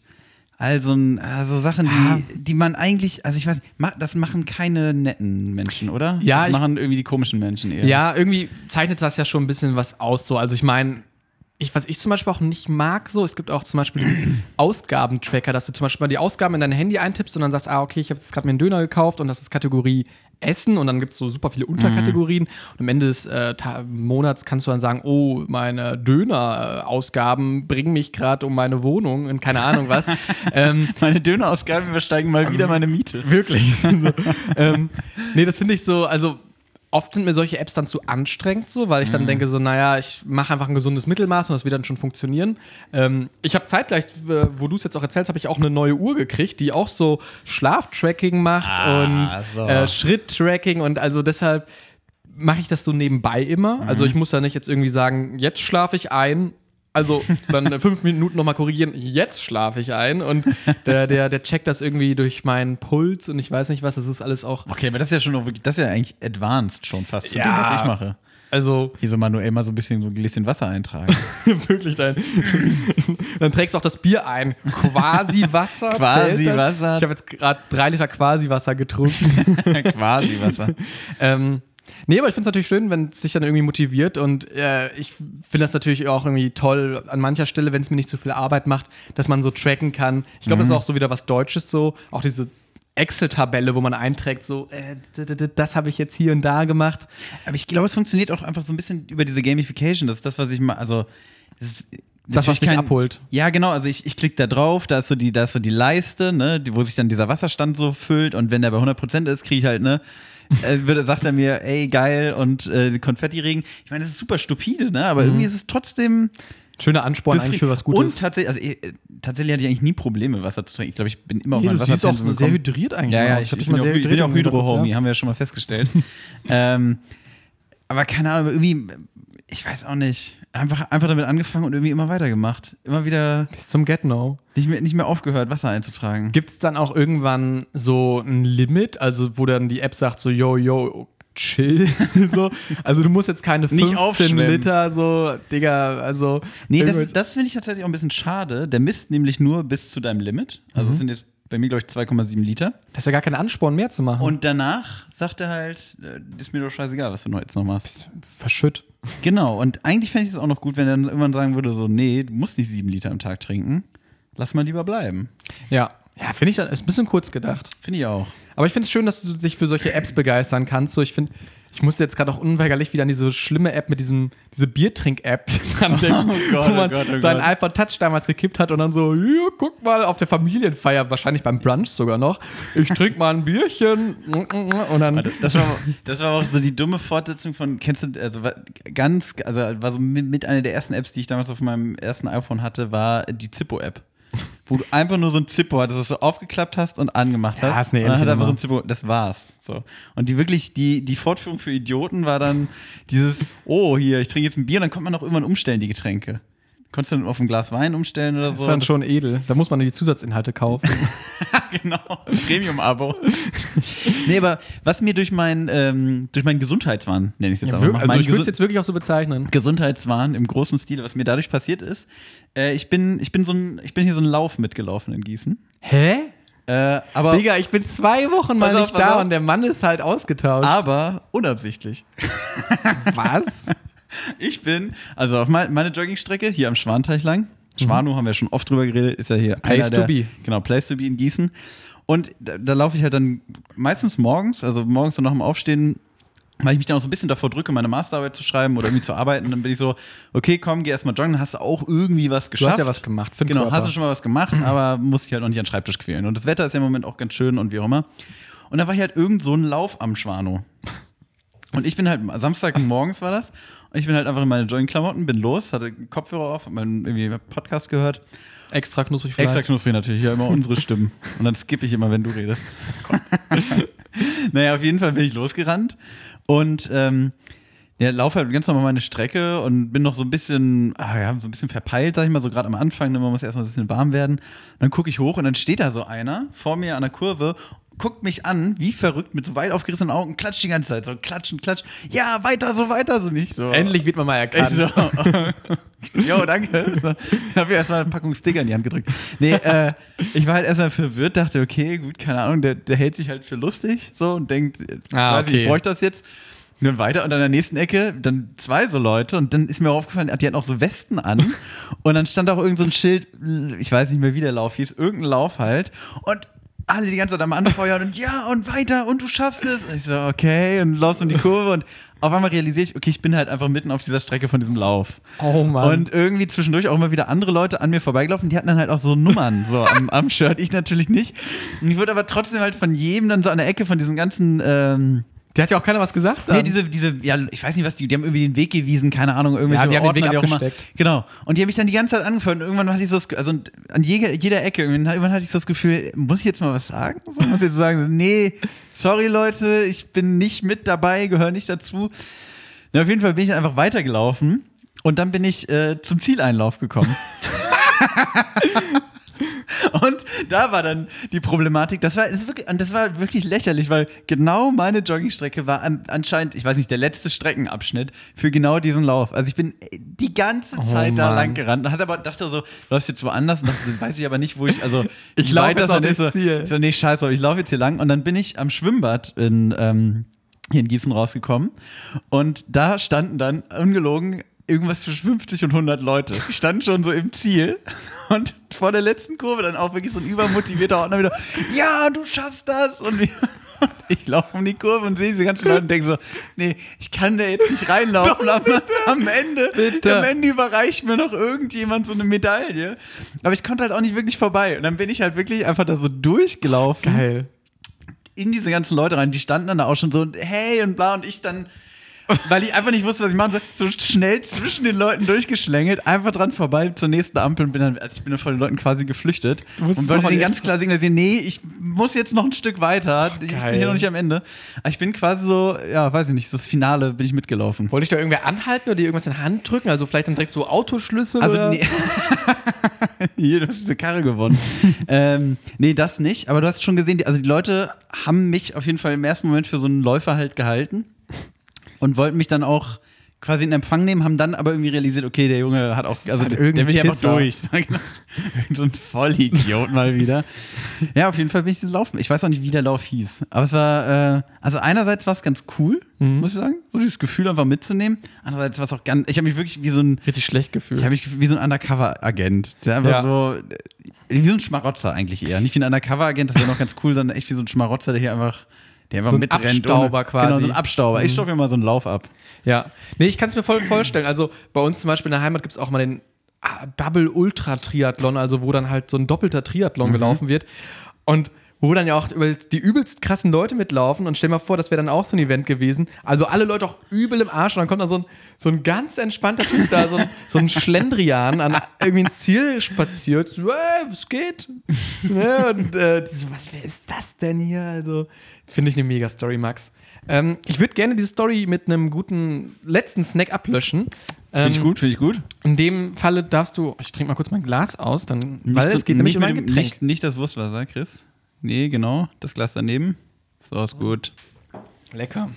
all so, ein, ah, Sachen, die, die man eigentlich, also ich weiß, nicht, das machen keine netten Menschen, oder? Ja, Das machen irgendwie die komischen Menschen eher. Ja, irgendwie zeichnet das ja schon ein bisschen was aus. So. Also ich meine, ich, was ich zum Beispiel auch nicht mag, so, es gibt auch zum Beispiel dieses Ausgabentracker, dass du zum Beispiel mal die Ausgaben in dein Handy eintippst und dann sagst, ah, okay, ich habe jetzt gerade mir einen Döner gekauft und das ist Kategorie Essen und dann gibt es so super viele Unterkategorien und am Ende des äh, Monats kannst du dann sagen, oh, meine Döner-Ausgaben bringen mich gerade um meine Wohnung und keine Ahnung was. ähm, Meine Dönerausgaben übersteigen mal wieder meine Miete. Wirklich. so. ähm, nee, das finde ich so, also oft sind mir solche Apps dann zu anstrengend so, weil ich dann denke so, naja, ich mache einfach ein gesundes Mittelmaß und das wird dann schon funktionieren. Ähm, ich habe zeitgleich, wo du es jetzt auch erzählst, habe ich auch eine neue Uhr gekriegt, die auch so Schlaftracking macht Ah, und so. äh, Schritttracking und also deshalb mache ich das so nebenbei immer. Also ich muss da nicht jetzt irgendwie sagen, jetzt schlafe ich ein. Also dann fünf Minuten nochmal korrigieren, jetzt schlafe ich ein und der, der, der checkt das irgendwie durch meinen Puls und ich weiß nicht was, das ist alles auch, Okay, aber das ist ja schon noch wirklich, das ist ja eigentlich advanced schon fast zu Ja. dem, was ich mache. also Hier so manuell mal so ein bisschen so ein Gläschen Wasser eintragen. wirklich dein. dann trägst du auch das Bier ein. Quasi Wasser. Quasi? Wasser. Ich habe jetzt gerade drei Liter Quasi Wasser getrunken. Quasi Wasser. ähm, nee, aber ich finde es natürlich schön, wenn es sich dann irgendwie motiviert und äh, ich finde das natürlich auch irgendwie toll an mancher Stelle, wenn es mir nicht zu viel Arbeit macht, dass man so tracken kann. Ich glaube, das ist auch so wieder was Deutsches so, auch diese Excel-Tabelle, wo man einträgt, so, äh, das habe ich jetzt hier und da gemacht. Aber ich glaube, es funktioniert auch einfach so ein bisschen über diese Gamification. Das ist das, was ich mal, also das, ist Das, was dich kein- abholt. Ja, genau. Also ich, ich klicke da drauf, da ist so die, da ist so die Leiste, ne, die, wo sich dann dieser Wasserstand so füllt und wenn der bei 100% ist, kriege ich halt, ne, äh, sagt er mir, ey, geil und äh, Konfetti-Regen. Ich meine, das ist super stupide, ne, aber irgendwie ist es trotzdem Schöner Ansporn eigentlich für was Und Gutes. tatsächlich, also äh, tatsächlich hatte ich eigentlich nie Probleme, Wasser zu trinken. Ich glaube, ich bin immer auf Nee, mein du siehst auch sehr hydriert eigentlich Ja, ja, ich, hab ich, dich bin, auch, ich bin auch Hydro-Homie, Hinterkopf, haben wir ja schon mal festgestellt. ähm, aber keine Ahnung, irgendwie, ich weiß auch nicht. Einfach, einfach damit angefangen und irgendwie immer weitergemacht. Immer wieder. Bis zum Get-No. nicht mehr, nicht mehr aufgehört, Wasser einzutragen. Gibt es dann auch irgendwann so ein Limit, also wo dann die App sagt so, yo, yo, chill, so. Also du musst jetzt keine Nicht 15 aufschwemmen. Liter, so, Digga, also. Nee, das, das finde ich tatsächlich auch ein bisschen schade. Der misst nämlich nur bis zu deinem Limit. Also es sind jetzt bei mir, glaube ich, 2,7 Liter. das ist ja gar kein Ansporn mehr zu machen. Und danach sagt er halt, äh, ist mir doch scheißegal, was du noch jetzt noch machst. verschütt. Genau, und eigentlich fände ich es auch noch gut, wenn er dann irgendwann sagen würde, so, nee, du musst nicht sieben Liter am Tag trinken. Lass mal lieber bleiben. Ja. Ja, finde ich, ist ein bisschen kurz gedacht. Finde ich auch. Aber ich finde es schön, dass du dich für solche Apps begeistern kannst. So, ich finde, ich musste jetzt gerade auch unweigerlich wieder an diese schlimme App mit diesem, diese Biertrink-App dran denken, Gott, wo oh man Gott, oh seinen Gott. iPod Touch damals gekippt hat und dann so, guck mal, auf der Familienfeier, wahrscheinlich beim Brunch sogar noch, ich trinke mal ein Bierchen und dann, Das war, das war auch so die dumme Fortsetzung von, kennst du, also ganz, also war so mit, mit einer der ersten Apps, die ich damals auf meinem ersten iPhone hatte, war die Zippo-App. Wo du einfach nur so ein Zippo hattest, das du aufgeklappt hast und angemacht Ja, hast. ist eine und dann hat einfach so ein Zippo, das war's. So. Und die wirklich, die, die Fortführung für Idioten war dann dieses, oh, hier, ich trinke jetzt ein Bier, dann kommt man auch irgendwann umstellen, die Getränke. Konntest du dann auf ein Glas Wein umstellen oder das so? ist dann Das- schon edel. Da muss man die Zusatzinhalte kaufen. genau, Premium-Abo. nee, aber was mir durch mein, ähm, durch meinen Gesundheitswahn, nenne ich es jetzt Ja, wir- mal, also ich würde es jetzt wirklich auch so bezeichnen. Gesundheitswahn im großen Stil, was mir dadurch passiert ist, äh, ich, bin, ich, bin so ein, ich bin hier so einen Lauf mitgelaufen in Gießen. Hä? Äh, aber, Digga, ich bin zwei Wochen mal auf, nicht da auf. und der Mann ist halt ausgetauscht. aber unabsichtlich. was? Ich bin, also auf mein, meine Joggingstrecke hier am Schwanteich lang. Schwanu haben wir schon oft drüber geredet, ist ja hier Mhm. Place einer to der, be. Genau, Place to be in Gießen. Und da, da laufe ich halt dann meistens morgens, also morgens so nach dem Aufstehen, weil ich mich dann auch so ein bisschen davor drücke, meine Masterarbeit zu schreiben oder irgendwie zu arbeiten. Dann bin ich so, okay, komm, geh erstmal joggen, dann hast du auch irgendwie was Du geschafft. hast ja was gemacht. Für den Genau, Körper. hast du schon mal was gemacht, aber musst dich halt noch nicht an den Schreibtisch quälen. Und das Wetter ist ja im Moment auch ganz schön und wie auch immer. Und da war hier halt irgend so ein Lauf am Schwano. Und ich bin halt, Samstagmorgens war das, und ich bin halt einfach in meine Jogging-Klamotten, bin los, hatte Kopfhörer auf, hab meinen irgendwie Podcast gehört. Extra knusprig vielleicht. Extra knusprig natürlich, ja immer unsere Stimmen. Und dann skippe ich immer, wenn du redest. naja, auf jeden Fall bin ich losgerannt und ähm, ja, laufe halt ganz normal meine Strecke und bin noch so ein bisschen, ah ja, so ein bisschen verpeilt, sag ich mal, so gerade am Anfang, ne, man muss erstmal ein bisschen warm werden. Dann gucke ich hoch und dann steht da so einer vor mir an der Kurve, guckt mich an, wie verrückt, mit so weit aufgerissenen Augen, klatscht die ganze Zeit, so klatschen, klatsch, ja, weiter, so weiter, so nicht so. Endlich wird man mal Ich erkannt. so, jo, danke. Ich habe mir erstmal eine Packung Sticker in die Hand gedrückt. Nee, äh, ich war halt erstmal verwirrt, dachte, okay, gut, keine Ahnung, der, der hält sich halt für lustig so und denkt, Ah, weiß okay. ich bräuchte das jetzt. Und dann weiter und an der nächsten Ecke dann zwei so Leute und dann ist mir aufgefallen, die hatten auch so Westen an und dann stand auch irgend so ein Schild, ich weiß nicht mehr, wie der Lauf hieß, irgendein Lauf halt und alle die ganze Zeit am Anfeuern und ja und weiter und du schaffst es. Und ich so, okay, und laufst um die Kurve und auf einmal realisiere ich, okay, ich bin halt einfach mitten auf dieser Strecke von diesem Lauf. Oh Mann. Und irgendwie zwischendurch auch immer wieder andere Leute an mir vorbeigelaufen, die hatten dann halt auch so Nummern so am, am Shirt, ich natürlich nicht. Und ich wurde aber trotzdem halt von jedem dann so an der Ecke von diesen ganzen, ähm, Der hat ja auch keiner was gesagt. nee, dann. diese, diese, ja, ich weiß nicht was, die, die haben irgendwie den Weg gewiesen, keine Ahnung, irgendwelche Ja, die haben den Weg Ordner, auch immer. abgesteckt. Genau. Und die haben mich dann die ganze Zeit angefeuert und irgendwann hatte ich so das, also an jeder, jeder Ecke, irgendwann, hatte ich so das Gefühl, muss ich jetzt mal was sagen? So, muss ich jetzt sagen, nee, sorry Leute, ich bin nicht mit dabei, gehöre nicht dazu. Na, auf jeden Fall bin ich einfach weitergelaufen und dann bin ich äh, zum Zieleinlauf gekommen. Und da war dann die Problematik, das war, das, ist wirklich, das war wirklich lächerlich, weil genau meine Joggingstrecke war an, anscheinend, ich weiß nicht, der letzte Streckenabschnitt für genau diesen Lauf. Also ich bin die ganze Oh Zeit da Mann. lang gerannt und hatte aber dachte so, läufst jetzt woanders? Und dachte, weiß ich aber nicht, wo ich, also Ich wie lauf weit jetzt ist. das So, Ziel. Ich so, nee, scheiß drauf, ich laufe jetzt hier lang und dann bin ich am Schwimmbad in, ähm, hier in Gießen rausgekommen und da standen dann ungelogen irgendwas zwischen 50 und 100 Leute. Die standen schon so im Ziel und vor der letzten Kurve dann auch wirklich so ein übermotivierter Ordner wieder, ja, du schaffst das und wir und ich laufe um die Kurve und sehe diese ganzen Leute und denke so, nee, ich kann da jetzt nicht reinlaufen. am, am Ende, Bitte. am Ende überreicht mir noch irgendjemand so eine Medaille. Aber ich konnte halt auch nicht wirklich vorbei. Und dann bin ich halt wirklich einfach da so durchgelaufen Geil. in diese ganzen Leute rein, die standen dann da auch schon so, hey und bla, und ich dann, weil ich einfach nicht wusste, was ich machen soll, so schnell zwischen den Leuten durchgeschlängelt, einfach dran vorbei zur nächsten Ampel und bin dann, also ich bin dann vor den Leuten quasi geflüchtet und wollte denen ganz klar signalisieren, nee, ich muss jetzt noch ein Stück weiter, ich bin hier noch nicht am Ende. Aber ich bin quasi so, ja, weiß ich nicht, so das Finale bin ich mitgelaufen. Wollte ich da irgendwer anhalten oder dir irgendwas in die Hand drücken? Also vielleicht dann direkt so Autoschlüssel? Also, oder? nee. Hier, du hast eine Karre gewonnen. ähm, nee, das nicht. Aber du hast schon gesehen, die, also die Leute haben mich auf jeden Fall im ersten Moment für so einen Läufer halt gehalten und wollten mich dann auch quasi in Empfang nehmen, haben dann aber irgendwie realisiert, okay, der Junge hat auch, ist also halt der, der will hier einfach durch. Irgend so ein Vollidiot mal wieder. Ja, auf jeden Fall bin ich gelaufen. Ich weiß auch nicht, wie der Lauf hieß. Aber es war, äh, also einerseits war es ganz cool, Mhm. muss ich sagen, so dieses Gefühl einfach mitzunehmen. Andererseits war es auch ganz, ich habe mich wirklich wie so ein, Richtig schlecht gefühlt. ich habe mich wie so ein Undercover-Agent. Der einfach Ja. so, wie so ein Schmarotzer eigentlich eher. Nicht wie ein Undercover-Agent, das wäre noch ganz cool, sondern echt wie so ein Schmarotzer, der hier einfach, der einfach So ein mitrennt. Abstauber quasi. Genau, so ein Abstauber. Ich Mhm. staube mir mal so einen Lauf ab. Ja. Nee, ich kann es mir voll vorstellen. Also bei uns zum Beispiel in der Heimat gibt es auch mal den ah, Double Ultra Triathlon, also wo dann halt so ein doppelter Triathlon gelaufen wird. Und wo dann ja auch die übelst krassen Leute mitlaufen und stell mal vor, das wäre dann auch so ein Event gewesen. Also alle Leute auch übel im Arsch und dann kommt da so ein, so ein ganz entspannter Typ da, so ein, so ein Schlendrian an irgendwie ins Ziel spaziert. So, hey, was geht? ja, und äh, so, was, wer ist das denn hier? Also finde ich eine mega Story, Max. Ähm, ich würde gerne diese Story mit einem guten letzten Snack ablöschen. Finde ich Ähm, gut, finde ich gut. In dem Falle darfst du, ich trinke mal kurz mein Glas aus, dann, weil Nicht es geht nämlich nicht um ein dem- Getränk. Nicht, nicht das Wurstwasser, Chris. Nee, genau. Das Glas daneben. So, ist gut. Lecker.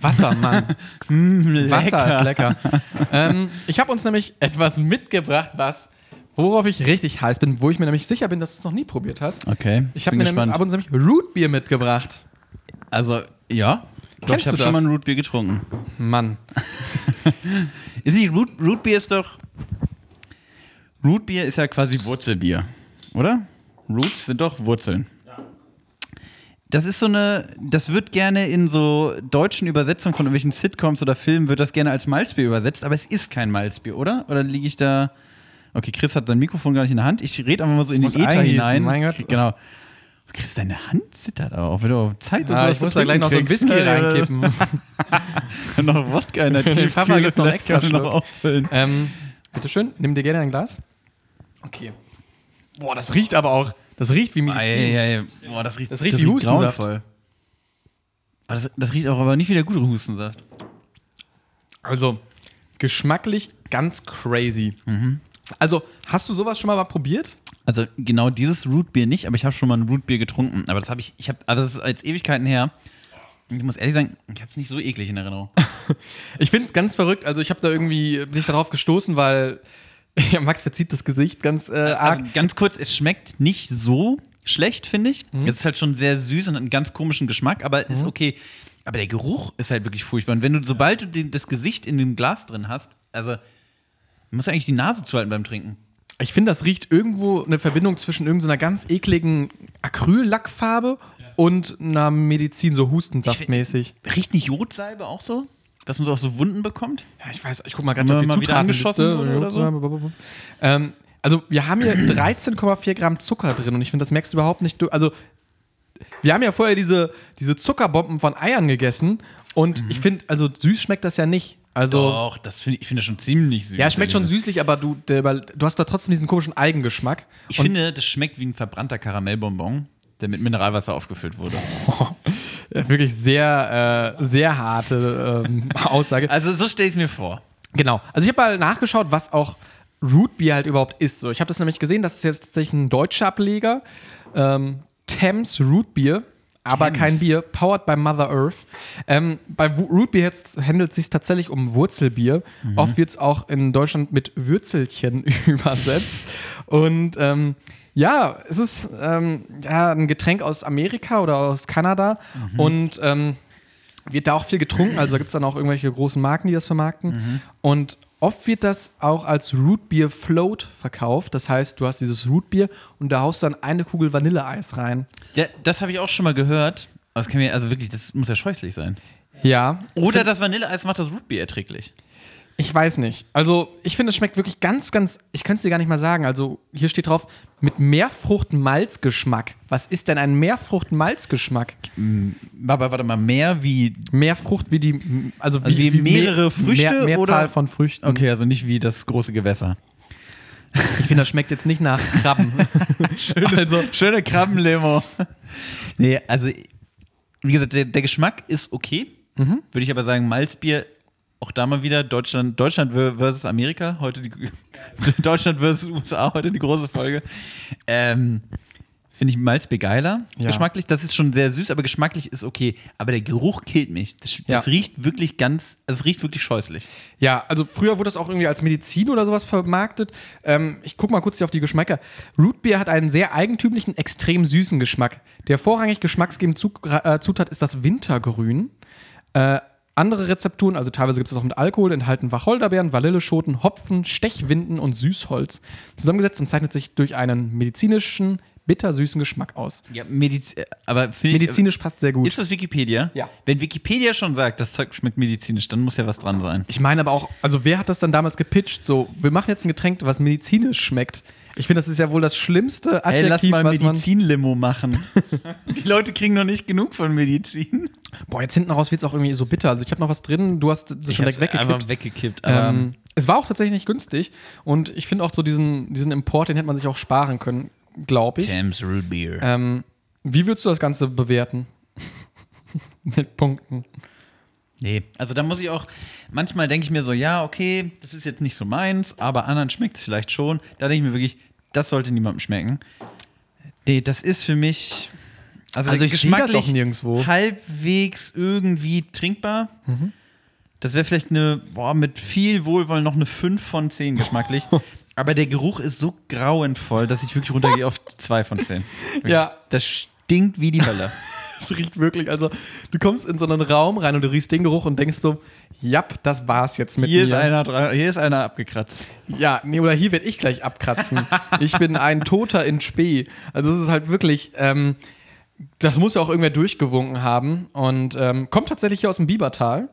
Wasser, Mann. Mm, Wasser ist lecker. ähm, ich habe uns nämlich etwas mitgebracht, was, worauf ich richtig heiß bin, wo ich mir nämlich sicher bin, dass du es noch nie probiert hast. Okay, Ich habe mir gespannt. nämlich, ab uns nämlich Rootbier mitgebracht. also, ja. Ich glaube, ich habe du schon mal ein Rootbier getrunken. Mann. Ist nicht Root, Rootbier ist doch. Rootbier ist ja quasi Wurzelbier, oder? Roots sind doch Wurzeln. Das ist so eine, das wird gerne in so deutschen Übersetzungen von irgendwelchen Sitcoms oder Filmen wird das gerne als Malzbier übersetzt, aber es ist kein Malzbier, oder? Oder liege ich da? Okay, Chris hat sein Mikrofon gar nicht in der Hand. Ich rede einfach mal so in den Äther hinein. mein Gott. Genau. Chris, deine Hand zittert auch. Wenn du Zeit Ah, hast, ich muss da gleich noch so ein Whisky reinkippen. noch Wodka in der Den Papa gibt's noch einen extra man noch Schluck. auffüllen. ähm, bitteschön, nimm dir gerne ein Glas. Okay. Boah, das riecht aber auch. Das riecht wie Medizin. Eieiei. Boah, das riecht, Das riecht wie Hustensaft. grauenvoll. Aber das, das riecht auch aber nicht wie der gute Hustensaft. Also, geschmacklich ganz crazy. Mhm. Also, hast du sowas schon mal, probiert? Also genau dieses Rootbier nicht, aber ich habe schon mal ein Rootbier getrunken. Aber das habe ich, ich habe, also das ist als Ewigkeiten her. Ich muss ehrlich sagen, ich habe es nicht so eklig in Erinnerung. Ich finde es ganz verrückt. Also, ich habe da irgendwie nicht darauf gestoßen, weil ja, Max verzieht das Gesicht ganz äh, arg. Also ganz kurz, es schmeckt nicht so schlecht, finde ich. Es ist halt schon sehr süß und hat einen ganz komischen Geschmack, aber ist okay. Aber der Geruch ist halt wirklich furchtbar. Und wenn du, sobald du den, das Gesicht in dem Glas drin hast, also, du musst eigentlich die Nase zuhalten beim Trinken. Ich finde, das riecht irgendwo eine Verbindung zwischen irgendeiner ganz ekligen Acryllackfarbe und einer Medizin, so Hustensaftmäßig. Riecht nicht Jodsalbe auch so? Dass man so auf so Wunden bekommt? Ja, ich weiß, ich guck mal gerade auf die Zutatenliste. oder so? Ähm, also, wir haben hier 13,4 Gramm Zucker drin und ich finde, das merkst du überhaupt nicht. Also, wir haben ja vorher diese, diese Zuckerbomben von Eiern gegessen und ich finde, also süß schmeckt das ja nicht. Also, Doch, das find, ich finde das schon ziemlich süß. ja, es schmeckt schon süßlich, aber du, der, du hast da trotzdem diesen komischen Eigengeschmack. Ich Und- finde, das schmeckt wie ein verbrannter Karamellbonbon, der mit Mineralwasser aufgefüllt wurde. Ja, wirklich sehr, äh, sehr harte ähm, Aussage. Also so stelle ich es mir vor. Genau. Also ich habe mal nachgeschaut, was auch Rootbeer halt überhaupt ist. So, ich habe das nämlich gesehen, das ist jetzt tatsächlich ein deutscher Ableger. Ähm, Thames Rootbeer, aber Thames. kein Bier, powered by Mother Earth. Ähm, bei jetzt handelt es sich tatsächlich um Wurzelbier. Oft wird es auch in Deutschland mit Würzelchen übersetzt. Und ähm, ja, es ist ähm, ja, ein Getränk aus Amerika oder aus Kanada. Und ähm, wird da auch viel getrunken, also da gibt es dann auch irgendwelche großen Marken, die das vermarkten. Und oft wird das auch als Rootbeer Float verkauft. Das heißt, du hast dieses Rootbeer und da haust dann eine Kugel Vanilleeis rein. Ja, das habe ich auch schon mal gehört. Das kann mir, also wirklich, das muss ja scheußlich sein. Ja. Oder das Vanilleeis macht das Rootbier erträglich. Ich weiß nicht. Also, ich finde, es schmeckt wirklich ganz, ganz, ich könnte es dir gar nicht mal sagen. Also, hier steht drauf, mit Meerfrucht-Malzgeschmack. Was ist denn ein Meerfrucht-Malzgeschmack? Aber warte mal, mehr wie. Meerfrucht wie die, also wie, Also wie mehrere mehr- Früchte mehr, Mehrzahl oder- von Früchten. Okay, also nicht wie das große Gewässer. Ich finde, das schmeckt jetzt nicht nach Krabben. also, Schöne Krabbenlimo. nee, also, wie gesagt, der, der Geschmack ist okay. Mhm. Würde ich aber sagen, Malzbier, auch da mal wieder Deutschland, Deutschland versus Amerika, heute die Deutschland versus USA, heute die große Folge. Ähm, Finde ich Malzbier geiler. Ja. Geschmacklich, das ist schon sehr süß, aber geschmacklich ist okay. Aber der Geruch killt mich. Das, das Ja. riecht wirklich ganz, es riecht wirklich scheußlich. Ja, also früher wurde das auch irgendwie als Medizin oder sowas vermarktet. Ähm, ich gucke mal kurz hier auf die Geschmäcker. Rootbeer hat einen sehr eigentümlichen, extrem süßen Geschmack. Der vorrangig geschmacksgebende äh, Zutat ist das Wintergrün. Äh, andere Rezepturen, also teilweise gibt es auch mit Alkohol, enthalten Wacholderbeeren, Vanilleschoten, Hopfen, Stechwinden und Süßholz. Zusammengesetzt und zeichnet sich durch einen medizinischen, bittersüßen Geschmack aus. Ja, Mediz äh, aber ich- Medizinisch passt sehr gut. Ist das Wikipedia? Ja. Wenn Wikipedia schon sagt, das Zeug schmeckt medizinisch, dann muss ja was dran sein. Ich meine aber auch, also wer hat das dann damals gepitcht? So, wir machen jetzt ein Getränk, was medizinisch schmeckt. Ich finde, das ist ja wohl das schlimmste Ey, lass Adjektiv, mal. Medizin-Limo machen. Die Leute kriegen noch nicht genug von Medizin. Boah, jetzt hinten raus wird es auch irgendwie so bitter. Also ich habe noch was drin, du hast das schon direkt weggekippt. Einfach weggekippt. Ähm, es war auch tatsächlich nicht günstig und ich finde auch so diesen, diesen Import, den hätte man sich auch sparen können, glaube ich. Thames Root Beer. Ähm, wie würdest du das Ganze bewerten? Mit Punkten. Nee, also da muss ich auch, manchmal denke ich mir so, ja, okay, das ist jetzt nicht so meins, aber anderen schmeckt es vielleicht schon. Da denke ich mir wirklich, das sollte niemandem schmecken. Nee, das ist für mich, also, Also ich sehe das geschmacklich auch nirgendwo. halbwegs irgendwie trinkbar. Das wäre vielleicht eine, boah, mit viel Wohlwollen noch eine 5 von 10 geschmacklich. aber der Geruch ist so grauenvoll, dass ich wirklich runtergehe auf 2 von 10. Wirklich. Ja. Das stinkt wie die Hölle. Es riecht wirklich, also du kommst in so einen Raum rein und du riechst den Geruch und denkst so, japp, das war's jetzt mit Hier mir. ist, einer, hier ist einer abgekratzt. Ja, nee, oder hier werde ich gleich abkratzen. ich bin ein Toter in Spee. Also es ist halt wirklich, ähm, das muss ja auch irgendwer durchgewunken haben und ähm, kommt tatsächlich hier aus dem Biebertal.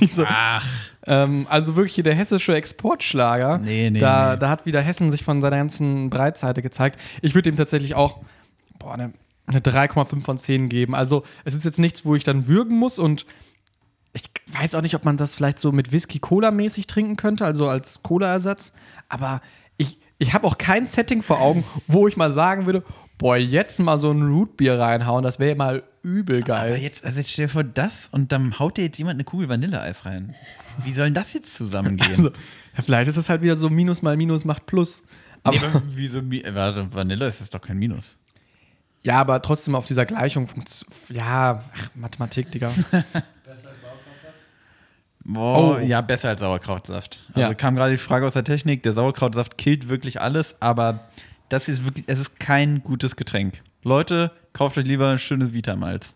Diese, Ach. ähm, also wirklich hier der hessische Exportschlager. Nee, nee, da, nee. da hat wieder Hessen sich von seiner ganzen Breitseite gezeigt. Ich würde ihm tatsächlich auch, boah, ne, eine 3,5 von 10 geben. Also es ist jetzt nichts, wo ich dann würgen muss und ich weiß auch nicht, ob man das vielleicht so mit Whisky-Cola-mäßig trinken könnte, also als Cola-Ersatz. Aber ich, ich habe auch kein Setting vor Augen, wo ich mal sagen würde, boah, jetzt mal so ein Rootbier reinhauen, das wäre mal übel geil. Aber jetzt, also jetzt stell dir vor, das und dann haut dir jetzt jemand eine Kugel Vanilleeis rein. Wie soll denn das jetzt zusammengehen? Also, ja, vielleicht ist es halt wieder so Minus mal Minus macht Plus. Aber, nee, aber wieso, warte, Vanille ist das doch kein Minus. Ja, aber trotzdem auf dieser Gleichung funktioniert. Ja, ach, Mathematik, Digga. Besser als Sauerkrautsaft? Boah, Oh. ja, besser als Sauerkrautsaft. Also Ja. kam gerade die Frage aus der Technik, der Sauerkrautsaft killt wirklich alles, aber das ist wirklich, es ist kein gutes Getränk. Leute, kauft euch lieber ein schönes Vitamalz.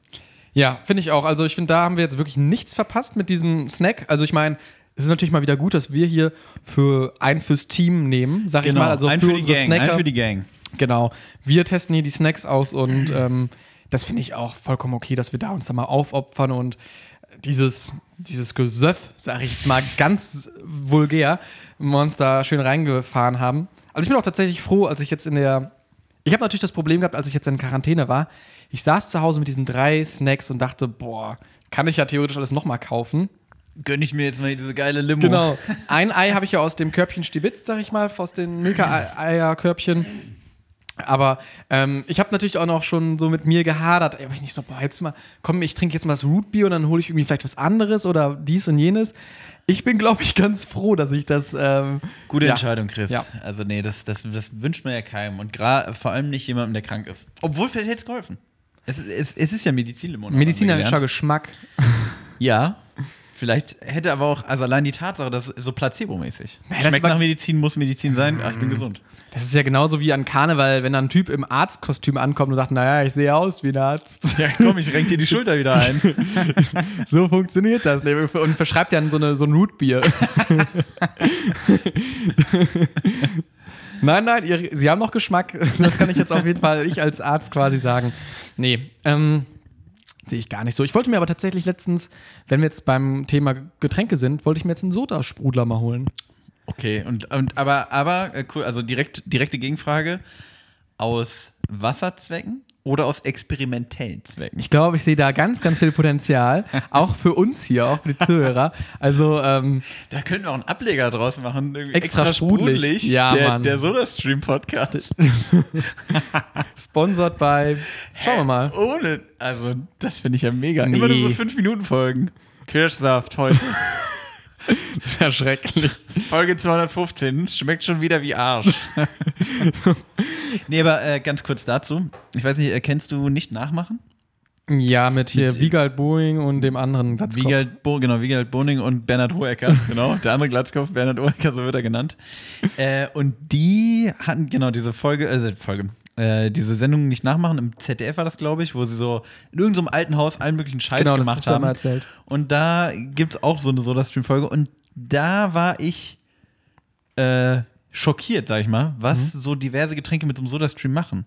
Ja, finde ich auch. Also ich finde, da haben wir jetzt wirklich nichts verpasst mit diesem Snack. Also ich meine, es ist natürlich mal wieder gut, dass wir hier für ein fürs Team nehmen, sag ich mal. Also Genau. ein für, für, die unsere Gang, Snacker. ein für die Gang. Genau. Wir testen hier die Snacks aus und ähm, das finde ich auch vollkommen okay, dass wir da uns da mal aufopfern und dieses, dieses Gesöff, sage ich jetzt mal ganz vulgär, da schön reingefahren haben. Also ich bin auch tatsächlich froh, als ich jetzt in der. Ich habe natürlich das Problem gehabt, als ich jetzt in Quarantäne war. Ich saß zu Hause mit diesen drei Snacks und dachte, boah, kann ich ja theoretisch alles nochmal kaufen. Gönn ich mir jetzt mal diese geile Limo. Genau. Ein Ei habe ich ja aus dem Körbchen Stibitz, sag ich mal, aus den Milka-Eier-Körbchen. Aber ähm, ich habe natürlich auch noch schon so mit mir gehadert. Aber ich nicht so, boah, jetzt mal, komm, ich trinke jetzt mal das Rootbier und dann hole ich irgendwie vielleicht was anderes oder dies und jenes. Ich bin, glaube ich, ganz froh, dass ich das. Ähm, Gute ja. Entscheidung, Chris. Ja. Also, nee, das, das, das wünscht man ja keinem. Und vor allem nicht jemandem, der krank ist. Obwohl, vielleicht hätte es geholfen. Es, es, es ist ja Medizinlimo. Medizinischer Geschmack. Ja. Vielleicht hätte aber auch, also allein die Tatsache, dass so placebo-mäßig. Ja, das Schmeckt nach Medizin, muss Medizin sein, aber ich bin gesund. Das ist ja genauso wie an Karneval, wenn da ein Typ im Arztkostüm ankommt und sagt, naja, ich sehe aus wie ein Arzt. Ja, komm, ich renk dir die Schulter wieder ein. So funktioniert das. Und verschreibt dann so, eine, so ein Rootbier. nein, nein, ihr, sie haben noch Geschmack. Das kann ich jetzt auf jeden Fall, ich als Arzt quasi sagen. Nee, ähm, sehe ich gar nicht so. Ich wollte mir aber tatsächlich letztens, wenn wir jetzt beim Thema Getränke sind, wollte ich mir jetzt einen Sodasprudler mal holen. Okay, und, und aber, aber äh, cool, also direkt, direkte Gegenfrage: Aus Wasserzwecken oder aus experimentellen Zwecken? Ich glaube, ich sehe da ganz, ganz viel Potenzial. Auch für uns hier, auch für die Zuhörer. Also, ähm, Da könnten wir auch einen Ableger draus machen. irgendwie Extra sprudelig. Ja, der, Mann. Der SodaStream-Podcast. sponsored bei. Schauen wir mal. Ohne, also, das finde ich ja mega. Nee. Immer nur so 5-Minuten-Folgen. Kirschsaft heute. Das ist ja schrecklich. Folge 215. Schmeckt schon wieder wie Arsch. nee, aber äh, ganz kurz dazu. Ich weiß nicht, äh, kennst du nicht nachmachen? Ja, mit hier Mit- Wiegald Boeing und dem anderen Glatzkopf. Wiegald, Bo, genau, Wiegald Boning und Bernhard Hohecker, genau, der andere Glatzkopf, Bernhard Hohecker, so wird er genannt. Äh, und die hatten genau diese Folge, äh, Folge, äh, diese Sendung nicht nachmachen, im ZDF war das, glaube ich, wo sie so in irgendeinem alten Haus allen möglichen Scheiß Genau, das gemacht ja haben. mal erzählt. Und da gibt es auch so eine Soda-Stream-Folge und da war ich äh, schockiert, sag ich mal, was Mhm. so diverse Getränke mit so einem Soda-Stream machen.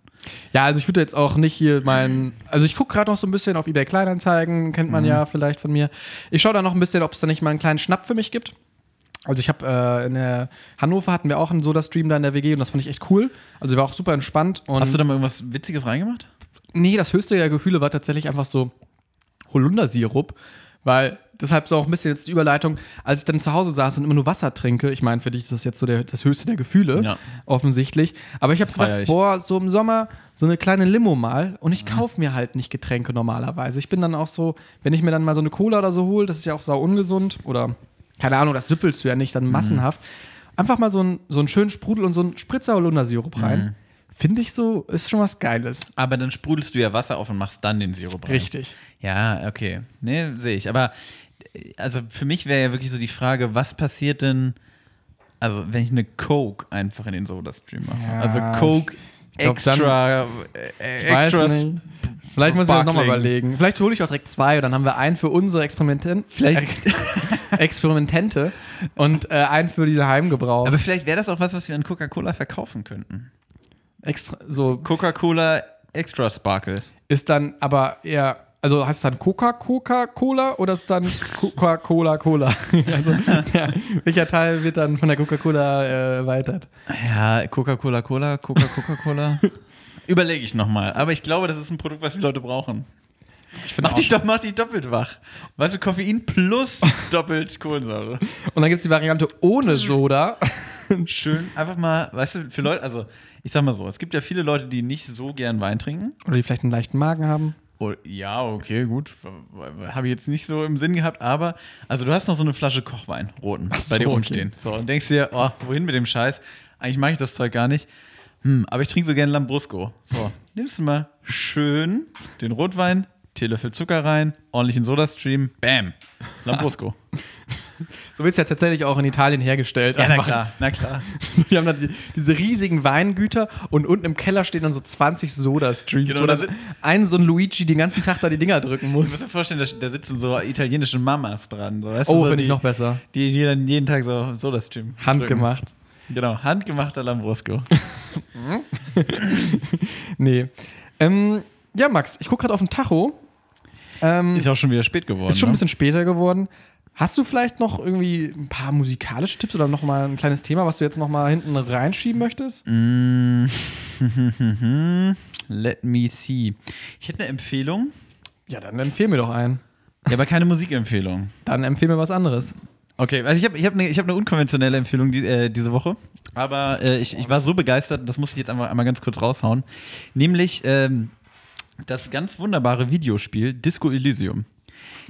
Ja, also ich würde jetzt auch nicht hier mein. Also ich gucke gerade noch so ein bisschen auf eBay Kleinanzeigen, kennt Mhm. man ja vielleicht von mir. Ich schaue da noch ein bisschen, ob es da nicht mal einen kleinen Schnapp für mich gibt. Also ich habe äh, in der Hannover hatten wir auch einen Soda-Stream da in der WG und das fand ich echt cool. Also war auch super entspannt. Und Hast du da mal irgendwas Witziges reingemacht? Nee, das höchste der Gefühle war tatsächlich einfach so Holundersirup, weil deshalb so auch ein bisschen jetzt die Überleitung, als ich dann zu Hause saß und immer nur Wasser trinke, ich meine, für dich ist das jetzt so der, das höchste der Gefühle, Ja. offensichtlich, aber ich habe gesagt, ich. boah, so im Sommer so eine kleine Limo mal und Mhm. ich kaufe mir halt nicht Getränke normalerweise. Ich bin dann auch so, wenn ich mir dann mal so eine Cola oder so hole, das ist ja auch sau ungesund oder keine Ahnung, das süppelst du ja nicht dann Mhm. massenhaft. Einfach mal so, ein, so einen schönen Sprudel und so einen Spritzer Holundersirup Mhm. rein. Finde ich so, ist schon was Geiles. Aber dann sprudelst du ja Wasser auf und machst dann den Sirup rein. Richtig. Ja, okay. Nee, sehe ich. Aber äh, also für mich wäre ja wirklich so die Frage, was passiert denn, also wenn ich eine Coke einfach in den Soda-Stream mache? Ja, also Coke glaub, extra, äh, Ich weiß extra. Vielleicht müssen wir das nochmal überlegen. Vielleicht hole ich auch direkt zwei und dann haben wir einen für unsere Experimenten Experimentente und äh, einen für die Heimgebrauch. Aber vielleicht wäre das auch was, was wir an Coca-Cola verkaufen könnten. Extra, so Coca-Cola Extra Sparkle. ist dann aber eher, also heißt es dann Coca-Coca-Cola oder ist es dann Coca-Cola-Cola? also, ja, welcher Teil wird dann von der Coca-Cola äh, erweitert? Ja, Coca-Cola Cola, Coca-Coca-Cola. Überlege ich nochmal. Aber ich glaube, das ist ein Produkt, was die Leute brauchen. Mach dich, doch, mach dich doppelt wach. Weißt du, Koffein plus doppelt Kohlensäure. Und dann gibt es die Variante ohne Soda. Schön, einfach mal, weißt du, für Leute, also ich sag mal so, es gibt ja viele Leute, die nicht so gern Wein trinken. Oder die vielleicht einen leichten Magen haben. Oh, ja, okay, gut. Habe ich jetzt nicht so im Sinn gehabt, aber also du hast noch so eine Flasche Kochwein, roten, so, bei dir okay. rumstehen. So, und denkst dir, oh, wohin mit dem Scheiß? Eigentlich mag ich das Zeug gar nicht. Hm, aber ich trinke so gerne Lambrusco. So, nimmst du mal schön den Rotwein, Teelöffel Zucker rein, ordentlichen Sodastream, bam, Lambrusco. So wird es ja tatsächlich auch in Italien hergestellt. ja, na Einfach. klar, na klar. Die haben dann die, diese riesigen Weingüter und unten im Keller stehen dann so 20 Soda-Streams, Genau, wo da dann ein so ein Luigi den ganzen Tag da die Dinger drücken Du muss. musst dir vorstellen, da, da sitzen so italienische Mamas dran. So, Oh, so finde ich noch besser. Die, die dann jeden Tag so Sodastream Handgemacht. drücken. Genau, handgemachter Lambrusco. Nee. Ähm, ja, Max, ich gucke gerade auf den Tacho. Ähm, Ist ja auch schon wieder spät geworden. Ist schon ein ne? bisschen später geworden. Hast du vielleicht noch irgendwie ein paar musikalische Tipps oder noch mal ein kleines Thema, was du jetzt noch mal hinten reinschieben möchtest? Mm. Let me see. Ich hätte eine Empfehlung. Ja, dann empfehl mir doch einen. Ja, aber keine Musikempfehlung. Dann empfehl mir was anderes. Okay, also ich habe ich hab eine hab ne unkonventionelle Empfehlung die, äh, diese Woche. Aber äh, ich, ich war so begeistert, das muss ich jetzt einmal, einmal ganz kurz raushauen. Nämlich ähm, das ganz wunderbare Videospiel Disco Elysium.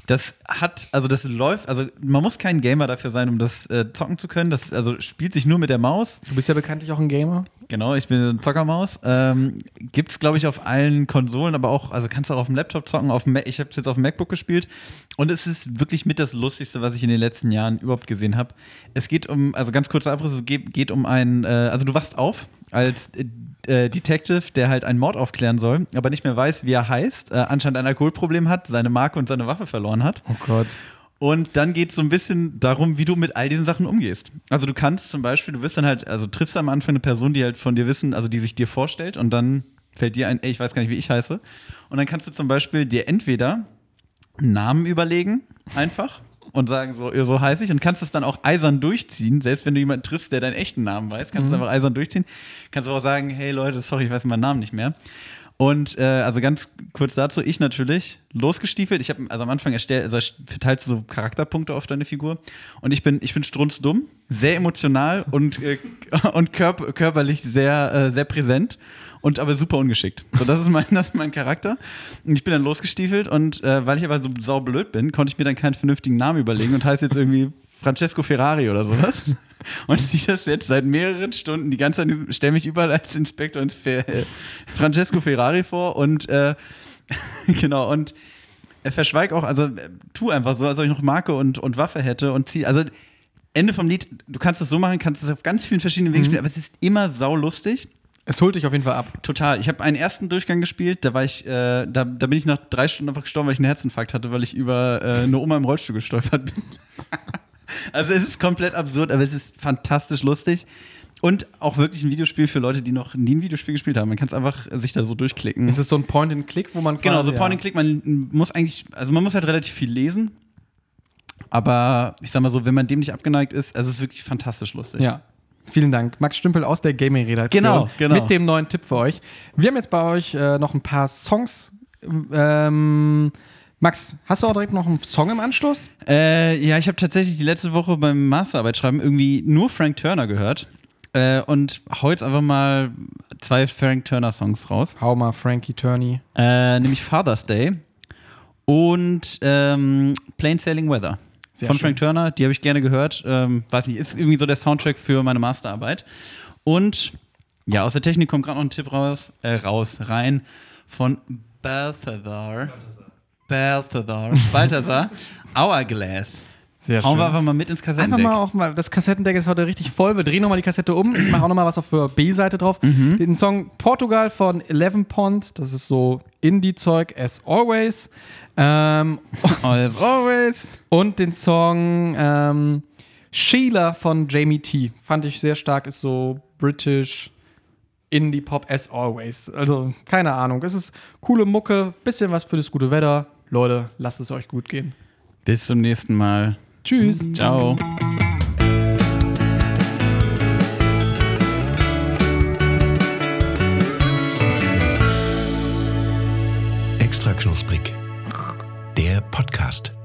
Das hat, also das läuft, also man muss kein Gamer dafür sein, um das äh, zocken zu können. Das also spielt sich nur mit der Maus. Du bist ja bekanntlich auch ein Gamer. Genau, ich bin eine Zockermaus. Ähm, Gibt es, glaube ich, auf allen Konsolen, aber auch, also kannst du auch auf dem Laptop zocken. Auf dem Mac, ich habe es jetzt auf dem MacBook gespielt. Und es ist wirklich mit das Lustigste, was ich in den letzten Jahren überhaupt gesehen habe. Es geht um, also ganz kurzer Abriss, es geht, geht um einen, äh, also du wachst auf als äh, Detective, der halt einen Mord aufklären soll, aber nicht mehr weiß, wie er heißt, äh, anscheinend ein Alkoholproblem hat, seine Marke und seine Waffe verloren hat. Oh Gott. Und dann geht es so ein bisschen darum, wie du mit all diesen Sachen umgehst. Also du kannst zum Beispiel, du wirst dann halt, also triffst am Anfang eine Person, die halt von dir wissen, also die sich dir vorstellt und dann fällt dir ein, ey, ich weiß gar nicht, wie ich heiße. Und dann kannst du zum Beispiel dir entweder einen Namen überlegen, einfach, und sagen so, so heiße ich und kannst es dann auch eisern durchziehen, selbst wenn du jemanden triffst, der deinen echten Namen weiß, kannst du Mhm. einfach eisern durchziehen. Kannst du auch sagen, hey Leute, sorry, ich weiß meinen Namen nicht mehr. Und äh, also ganz kurz dazu, ich natürlich losgestiefelt. Ich habe also am Anfang erstellt, also verteilst du so Charakterpunkte auf deine Figur. Und ich bin, ich bin strunzdumm, sehr emotional und, äh, und körp körperlich sehr, äh, sehr präsent und aber super ungeschickt. So, das ist mein, das ist mein Charakter. Und ich bin dann losgestiefelt und äh, weil ich aber so saublöd bin, konnte ich mir dann keinen vernünftigen Namen überlegen und heißt jetzt irgendwie Francesco Ferrari oder sowas. Und ich das jetzt seit mehreren Stunden die ganze Zeit, stelle mich überall als Inspektor ins Fer äh, Francesco Ferrari vor und äh, genau, und er verschweigt auch, also äh, tu einfach so, als ob ich noch Marke und, und Waffe hätte und zieh, also Ende vom Lied, du kannst es so machen, kannst es auf ganz vielen verschiedenen Wegen Mhm. spielen, aber es ist immer saulustig. Es holt dich auf jeden Fall ab. Total. Ich habe einen ersten Durchgang gespielt, da war ich, äh, da, da bin ich nach drei Stunden einfach gestorben, weil ich einen Herzinfarkt hatte, weil ich über äh, eine Oma im Rollstuhl gestolpert bin. also es ist komplett absurd, aber es ist fantastisch lustig. Und auch wirklich ein Videospiel für Leute, die noch nie ein Videospiel gespielt haben. Man kann es einfach sich da so durchklicken. Es ist so ein Point-and-Click, wo man Genau, quasi- so Point and Click, man muss eigentlich, also man muss halt relativ viel lesen. Aber ich sag mal so, wenn man dem nicht abgeneigt ist, also es ist wirklich fantastisch lustig. Ja. Vielen Dank. Max Stümpel aus der Gaming-Redaktion. Genau, genau. Mit dem neuen Tipp für euch. Wir haben jetzt bei euch äh, noch ein paar Songs. Ähm, Max, hast du auch direkt noch einen Song im Anschluss? Äh, ja, ich habe tatsächlich die letzte Woche beim Masterarbeit schreiben irgendwie nur Frank Turner gehört. Äh, und jetzt einfach mal zwei Frank Turner Songs raus. Hau mal Frankie Turney. Äh, nämlich Father's Day und ähm, Plain Sailing Weather. Sehr von schön. Frank Turner, die habe ich gerne gehört. Ähm, weiß nicht, ist irgendwie so der Soundtrack für meine Masterarbeit. Und ja, aus der Technik kommt gerade noch ein Tipp raus, äh, raus, rein von Balthazar. Balthazar. Balthazar. Hourglass. Sehr Hauen wir einfach mal mit ins Kassettendeck. Einfach mal auch mal, das Kassettendeck ist heute richtig voll. Wir drehen nochmal die Kassette um. Ich mache auch nochmal was auf der B-Seite drauf. Den Song Portugal von Eleven Pond. Das ist so Indie-Zeug, as always. Ähm, As always. und den Song ähm, Sheila von Jamie T. Fand ich sehr stark. Ist so British Indie-Pop, as always. Also, keine Ahnung. Es ist coole Mucke. Bisschen was für das gute Wetter. Leute, lasst es euch gut gehen. Bis zum nächsten Mal. Tschüss. Ciao. Podcast.